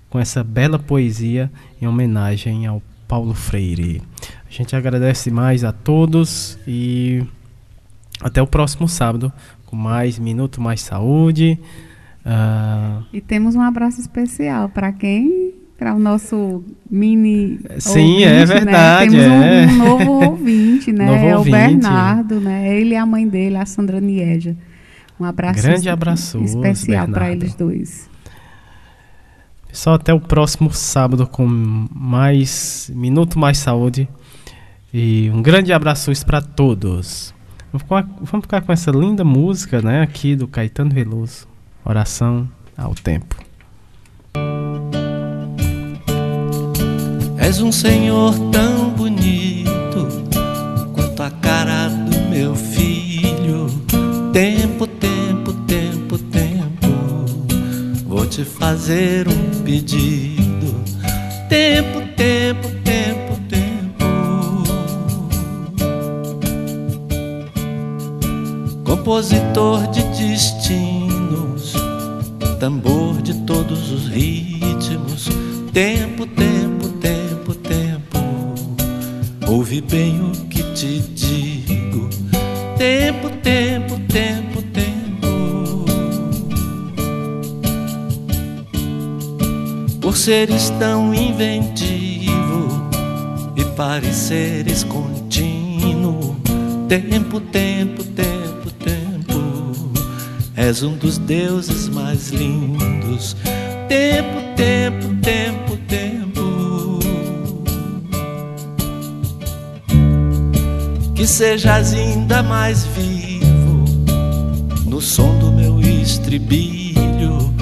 Speaker 1: com essa bela poesia em homenagem ao Paulo Freire. A gente agradece mais a todos e até o próximo sábado com mais Minuto Mais Saúde. Uh...
Speaker 2: E temos um abraço especial para quem? Para o nosso mini.
Speaker 1: Sim,
Speaker 2: ouvinte,
Speaker 1: é verdade.
Speaker 2: Né? Temos
Speaker 1: é.
Speaker 2: Um, um, novo ouvinte, né?
Speaker 1: Novo
Speaker 2: é
Speaker 1: ouvinte.
Speaker 2: o Bernardo, né? Ele e a mãe dele, a Sandra Nieja. Um abraço
Speaker 1: Grande abraço
Speaker 2: especial para eles dois.
Speaker 1: Só até o próximo sábado com mais Minuto Mais Saúde. E um grande abraço para todos. Vamos ficar com essa linda música, né, aqui do Caetano Veloso. Oração ao tempo.
Speaker 14: És um senhor tão bonito quanto a cara do meu filho. Tempo, tempo, tempo, tempo. Vou te fazer um pedido. Tempo, tempo, Compositor de destinos, tambor de todos os ritmos. Tempo, tempo, tempo, tempo. Ouve bem o que te digo. Tempo, tempo, tempo, tempo. Por seres tão inventivo e pareceres contínuo. Tempo, tempo, tempo. És um dos deuses mais lindos. Tempo, tempo, tempo, tempo. Que sejas ainda mais vivo no som do meu estribilho.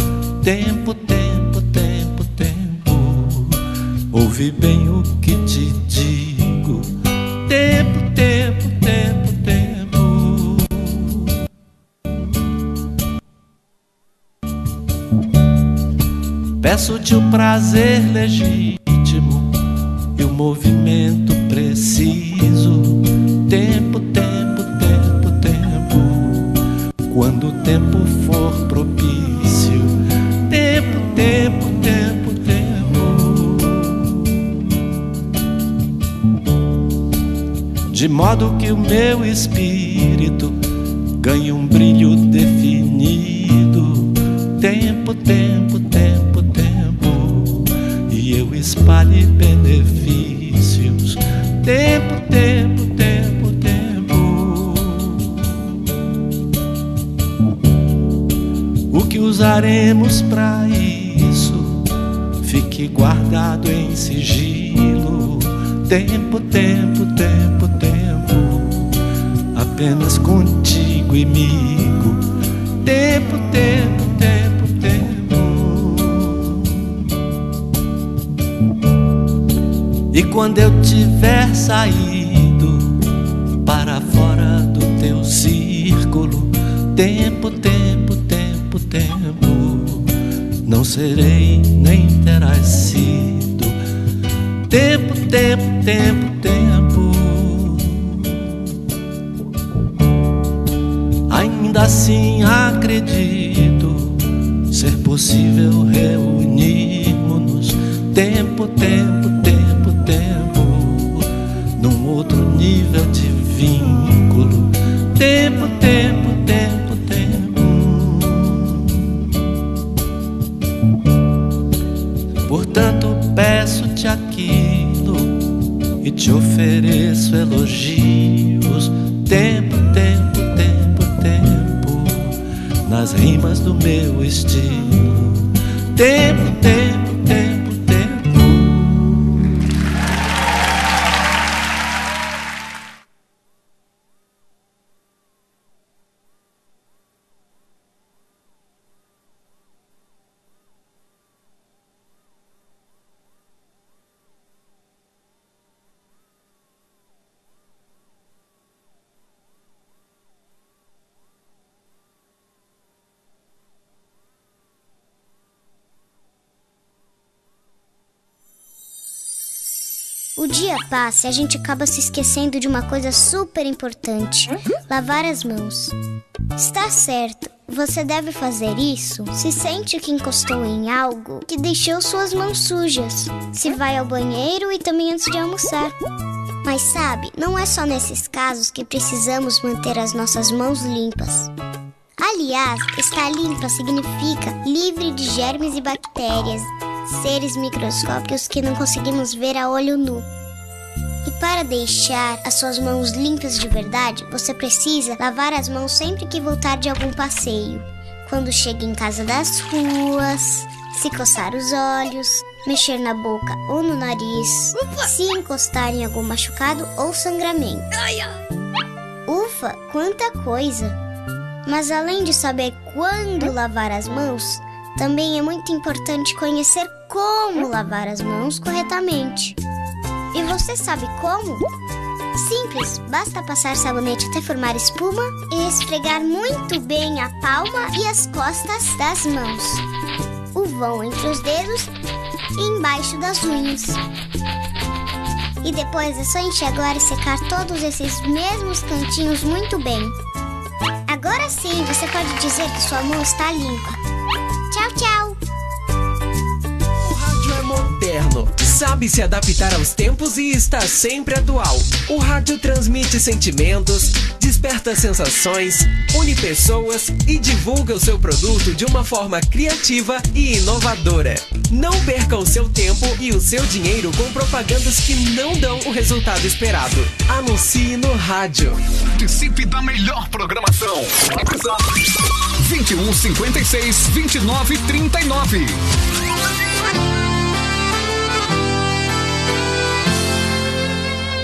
Speaker 14: Tempo, tempo, tempo, tempo. Ouve bem o que te digo. Tempo, Peço-te o prazer legítimo e o movimento preciso. Tempo, tempo, tempo, tempo. Quando o tempo for propício. Tempo, tempo, tempo, tempo. De modo que o meu espírito ganhe um brilho definido. Tempo, tempo, que usaremos para isso? Fique guardado em sigilo. Tempo, tempo, tempo, tempo. Apenas contigo, amigo. Tempo, tempo, tempo, tempo. E quando eu tiver saído para fora do teu círculo, tempo, tempo, tempo, tempo, não serei nem terás sido. Tempo, tempo, tempo, tempo. Ainda assim acredito ser possível reunirmos-nos.
Speaker 15: Dia passa e a gente acaba se esquecendo de uma coisa super importante: lavar as mãos. Está certo, você deve fazer isso se sente que encostou em algo que deixou suas mãos sujas, se vai ao banheiro e também antes de almoçar. Mas sabe, não é só nesses casos que precisamos manter as nossas mãos limpas. Aliás, estar limpa significa livre de germes e bactérias, seres microscópicos que não conseguimos ver a olho nu. Para deixar as suas mãos limpas de verdade, você precisa lavar as mãos sempre que voltar de algum passeio. Quando chega em casa das ruas, se coçar os olhos, mexer na boca ou no nariz, se encostar em algum machucado ou sangramento. Ufa, quanta coisa! Mas além de saber quando lavar as mãos, também é muito importante conhecer como lavar as mãos corretamente. E você sabe como? Simples, basta passar sabonete até formar espuma e esfregar muito bem a palma e as costas das mãos, o vão entre os dedos e embaixo das unhas. E depois é só enxaguar e secar todos esses mesmos cantinhos muito bem. Agora sim você pode dizer que sua mão está limpa. Tchau, tchau!
Speaker 16: Sabe se adaptar aos tempos e está sempre atual. O rádio transmite sentimentos, desperta sensações, une pessoas e divulga o seu produto de uma forma criativa e inovadora. Não perca o seu tempo e o seu dinheiro com propagandas que não dão o resultado esperado. Anuncie no rádio.
Speaker 17: Participe da melhor programação. WhatsApp 21 56 29 39.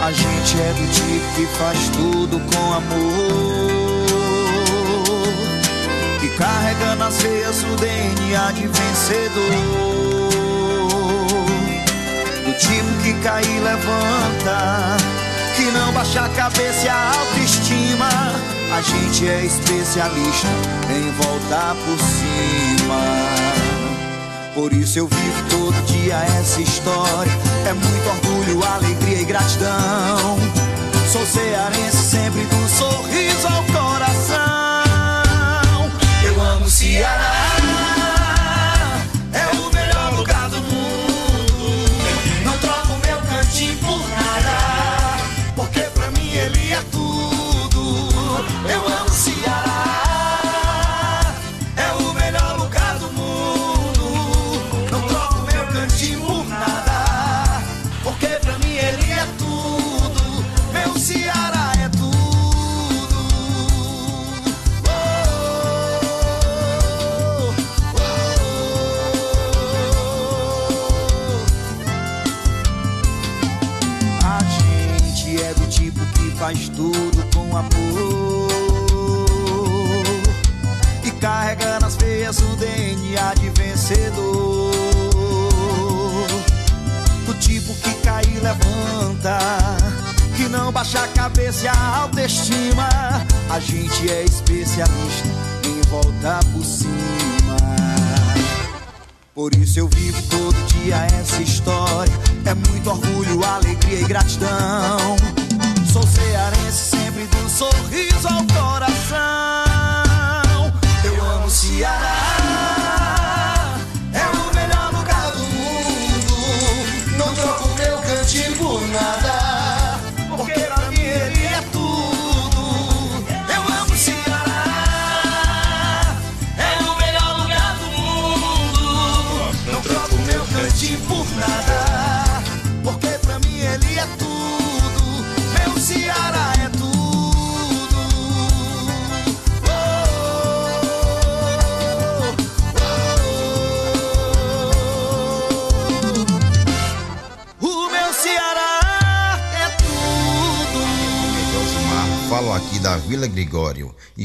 Speaker 18: A gente é do tipo que faz tudo com amor. Que carrega nas veias o DNA de vencedor. Do tipo que cai e levanta. Que não baixa a cabeça e a autoestima. A gente é especialista em voltar por cima. Por isso eu vivo todo dia essa história. É muito orgulho, alegria e gratidão. Sou cearense sempre do sorriso ao coração. Eu amo Ceará.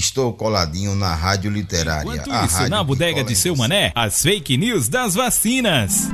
Speaker 19: Estou coladinho na Rádio Literária.
Speaker 20: Enquanto
Speaker 19: a
Speaker 20: isso,
Speaker 19: rádio
Speaker 20: na bodega de seu mané, as fake news das vacinas.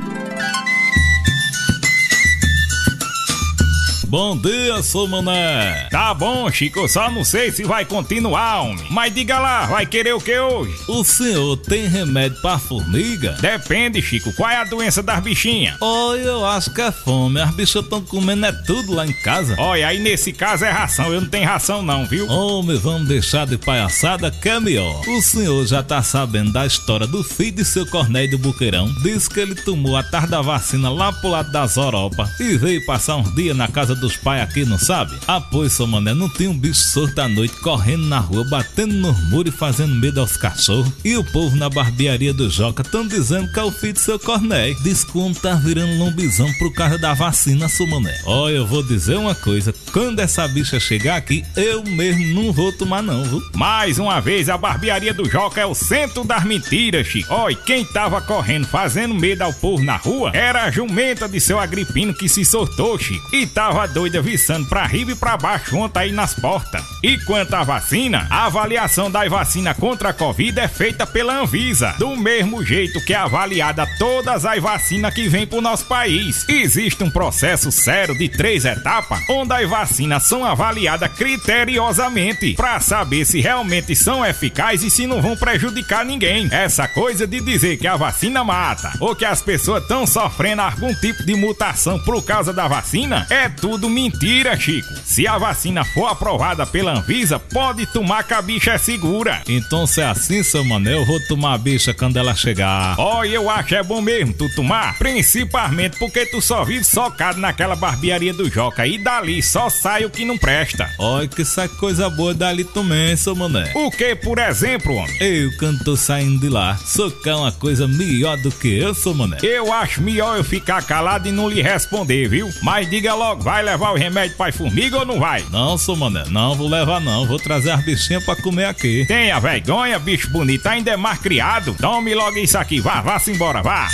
Speaker 20: Bom dia, sou mané.
Speaker 21: Tá bom, Chico, só não sei se vai continuar, homem. Mas diga lá, vai querer o que hoje?
Speaker 20: O senhor tem remédio pra formiga?
Speaker 21: Depende, Chico. Qual é a doença das bichinhas?
Speaker 20: Olha, eu acho que é fome. As bichas estão comendo é tudo lá em casa.
Speaker 21: Olha, aí nesse caso é ração. Eu não tenho ração não, viu?
Speaker 20: Homem, vamos deixar de palhaçada que é melhor. O senhor já tá sabendo da história do filho de seu Cornéio do Buqueirão. Diz que ele tomou a tarde da vacina lá pro lado das Europa e veio passar uns dias na casa dos pais aqui, não sabe? Ah, pois, seu mané, não tem um bicho sorto à noite correndo na rua, batendo nos muros e fazendo medo aos cachorros. E o povo na barbearia do Joca tão dizendo que é o filho de seu Cornéio. Diz tá virando lombizão por causa da vacina, seu mané. Olha, eu vou dizer uma coisa, quando essa bicha chegar aqui, eu mesmo não vou tomar não, viu?
Speaker 21: Mais uma vez, a barbearia do Joca é o centro das mentiras, Chico. Olha, quem tava correndo, fazendo medo ao povo na rua, era a jumenta de seu Agripino que se soltou, Chico. E tava doida viçando pra riba e pra baixo ontem aí nas portas. E quanto à vacina, a avaliação da vacina contra a Covid é feita pela Anvisa. Do mesmo jeito que é avaliada todas as vacinas que vêm pro nosso país. Existe um processo sério de três etapas, onde as vacinas são avaliadas criteriosamente para saber se realmente são eficazes e se não vão prejudicar ninguém. Essa coisa de dizer que a vacina mata ou que as pessoas estão sofrendo algum tipo de mutação por causa da vacina é tudo mentira, Chico. Se a vacina for aprovada pela Anvisa, pode tomar que a bicha é segura.
Speaker 20: Então, se é assim, seu mané, eu vou tomar a bicha quando ela chegar.
Speaker 21: Ó, oh, eu acho é bom mesmo tu tomar, principalmente porque tu só vive socado naquela barbearia do Joca e dali só sai o que não presta.
Speaker 20: Olha que sai coisa boa dali também, seu mané.
Speaker 21: O que, por exemplo, homem?
Speaker 20: Eu, quando tô saindo de lá, socar uma coisa melhor do que eu, seu mané.
Speaker 21: Eu acho melhor eu ficar calado e não lhe responder, viu? Mas diga logo, vai levar o remédio pra formiga ou não vai?
Speaker 20: Não, seu mané, não vou levar não, vou trazer as bichinhas pra comer aqui.
Speaker 21: Tenha vergonha, bicho bonito, ainda é mais criado. Tome logo isso aqui, vá, vá-se embora, vá.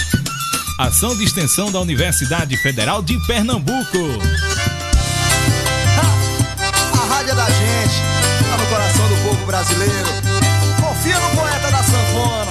Speaker 12: Ação de extensão da Universidade Federal de Pernambuco.
Speaker 18: A rádio é da gente, tá no coração do povo brasileiro. Confia no poeta da sanfona.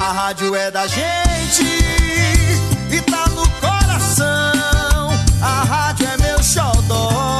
Speaker 18: A rádio é da gente e tá no coração. A rádio é meu xodó.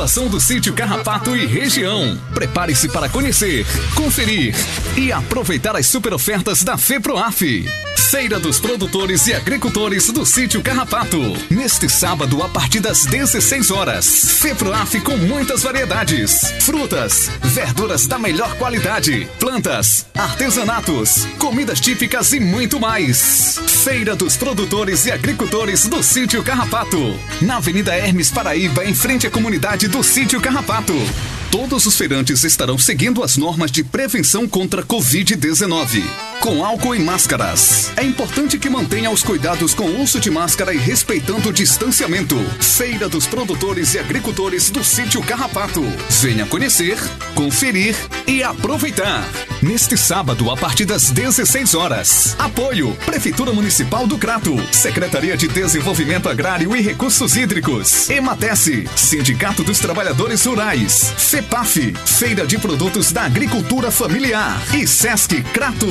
Speaker 17: população do sítio Carrapato e região. Prepare-se para conhecer, conferir e aproveitar as super ofertas da FEPROAF. Feira dos Produtores e Agricultores do Sítio Carrapato. Neste sábado, a partir das 16 horas. FEPROAF com muitas variedades: frutas, verduras da melhor qualidade, plantas, artesanatos, comidas típicas e muito mais. Feira dos Produtores e Agricultores do Sítio Carrapato. Na Avenida Hermes Paraíba, em frente à comunidade do Sítio Carrapato. Todos os feirantes estarão seguindo as normas de prevenção contra Covid-19, com álcool e máscaras. É importante que mantenha os cuidados com o uso de máscara e respeitando o distanciamento. Feira dos Produtores e Agricultores do Sítio Carrapato. Venha conhecer, conferir e aproveitar. Neste sábado, a partir das 16 horas. Apoio: Prefeitura Municipal do Crato, Secretaria de Desenvolvimento Agrário e Recursos Hídricos, Ematece, Sindicato dos Trabalhadores Rurais, FEPAF, Feira de Produtos da Agricultura Familiar e Sesc Crato.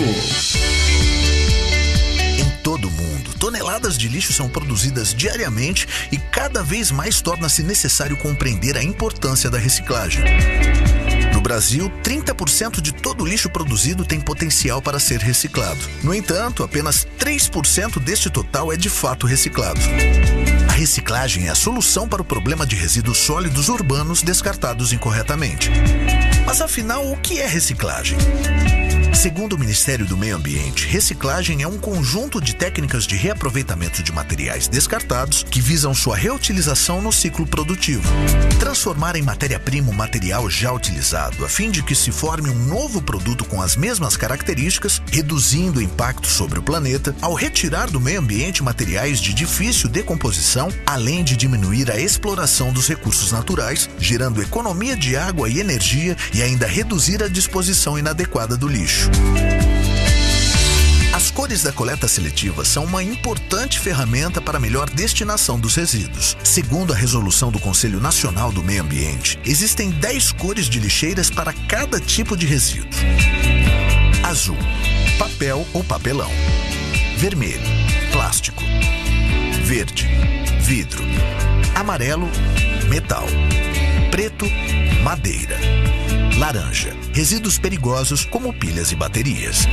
Speaker 22: Em todo o mundo, toneladas de lixo são produzidas diariamente e cada vez mais torna-se necessário compreender a importância da reciclagem. No Brasil, 30% de todo o lixo produzido tem potencial para ser reciclado. No entanto, apenas 3% deste total é de fato reciclado. Reciclagem é a solução para o problema de resíduos sólidos urbanos descartados incorretamente. Mas afinal, o que é reciclagem? Segundo o Ministério do Meio Ambiente, reciclagem é um conjunto de técnicas de reaproveitamento de materiais descartados que visam sua reutilização no ciclo produtivo. Transformar em matéria-prima o material já utilizado, a fim de que se forme um novo produto com as mesmas características, reduzindo o impacto sobre o planeta, ao retirar do meio ambiente materiais de difícil decomposição, além de diminuir a exploração dos recursos naturais, gerando economia de água e energia e ainda reduzir a disposição inadequada do lixo. As cores da coleta seletiva são uma importante ferramenta para a melhor destinação dos resíduos. Segundo a resolução do Conselho Nacional do Meio Ambiente, existem 10 cores de lixeiras para cada tipo de resíduo: azul, papel ou papelão, vermelho, plástico, verde, vidro, amarelo, metal, preto, madeira, laranja, resíduos perigosos como pilhas e baterias,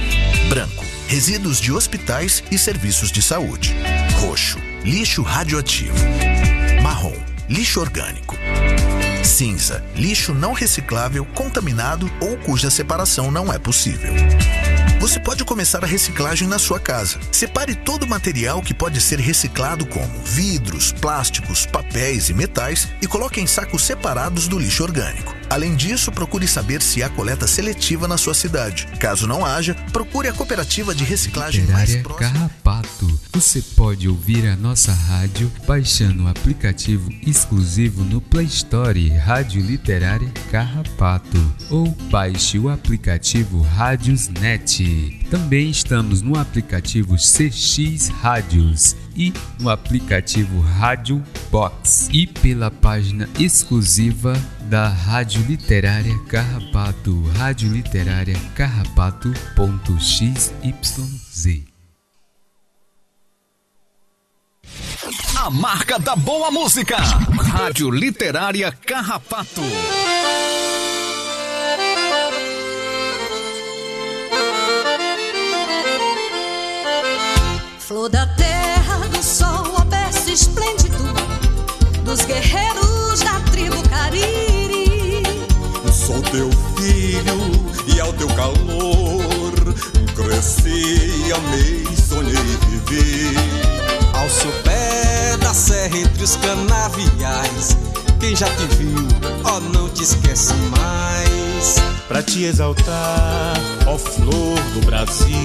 Speaker 22: branco, resíduos de hospitais e serviços de saúde, roxo, lixo radioativo, marrom, lixo orgânico, cinza, lixo não reciclável, contaminado ou cuja separação não é possível. Você pode começar a reciclagem na sua casa. Separe todo o material que pode ser reciclado, como vidros, plásticos, papéis e metais, e coloque em sacos separados do lixo orgânico. Além disso, procure saber se há coleta seletiva na sua cidade. Caso não haja, procure a cooperativa de reciclagem mais próxima.
Speaker 23: Carrapato. Você pode ouvir a nossa rádio baixando o aplicativo exclusivo no Play Store Rádio Literária Carrapato ou baixe o aplicativo Também estamos no aplicativo CX Rádios e no aplicativo Rádio Box e pela página exclusiva da Rádio Literária Carrapato, Rádio Literária Carrapato.xyz.
Speaker 17: A marca da boa música. Rádio Literária Carrapato.
Speaker 24: Flor da terra, do sol, a berço esplêndido dos guerreiros da tribo Cariri.
Speaker 25: Sou teu filho e ao teu calor cresci, amei, sonhei, vivi.
Speaker 26: Ao seu pé da serra entre os canaviais, quem já te viu, ó, não te esquece mais.
Speaker 27: Pra te exaltar, ó flor do Brasil.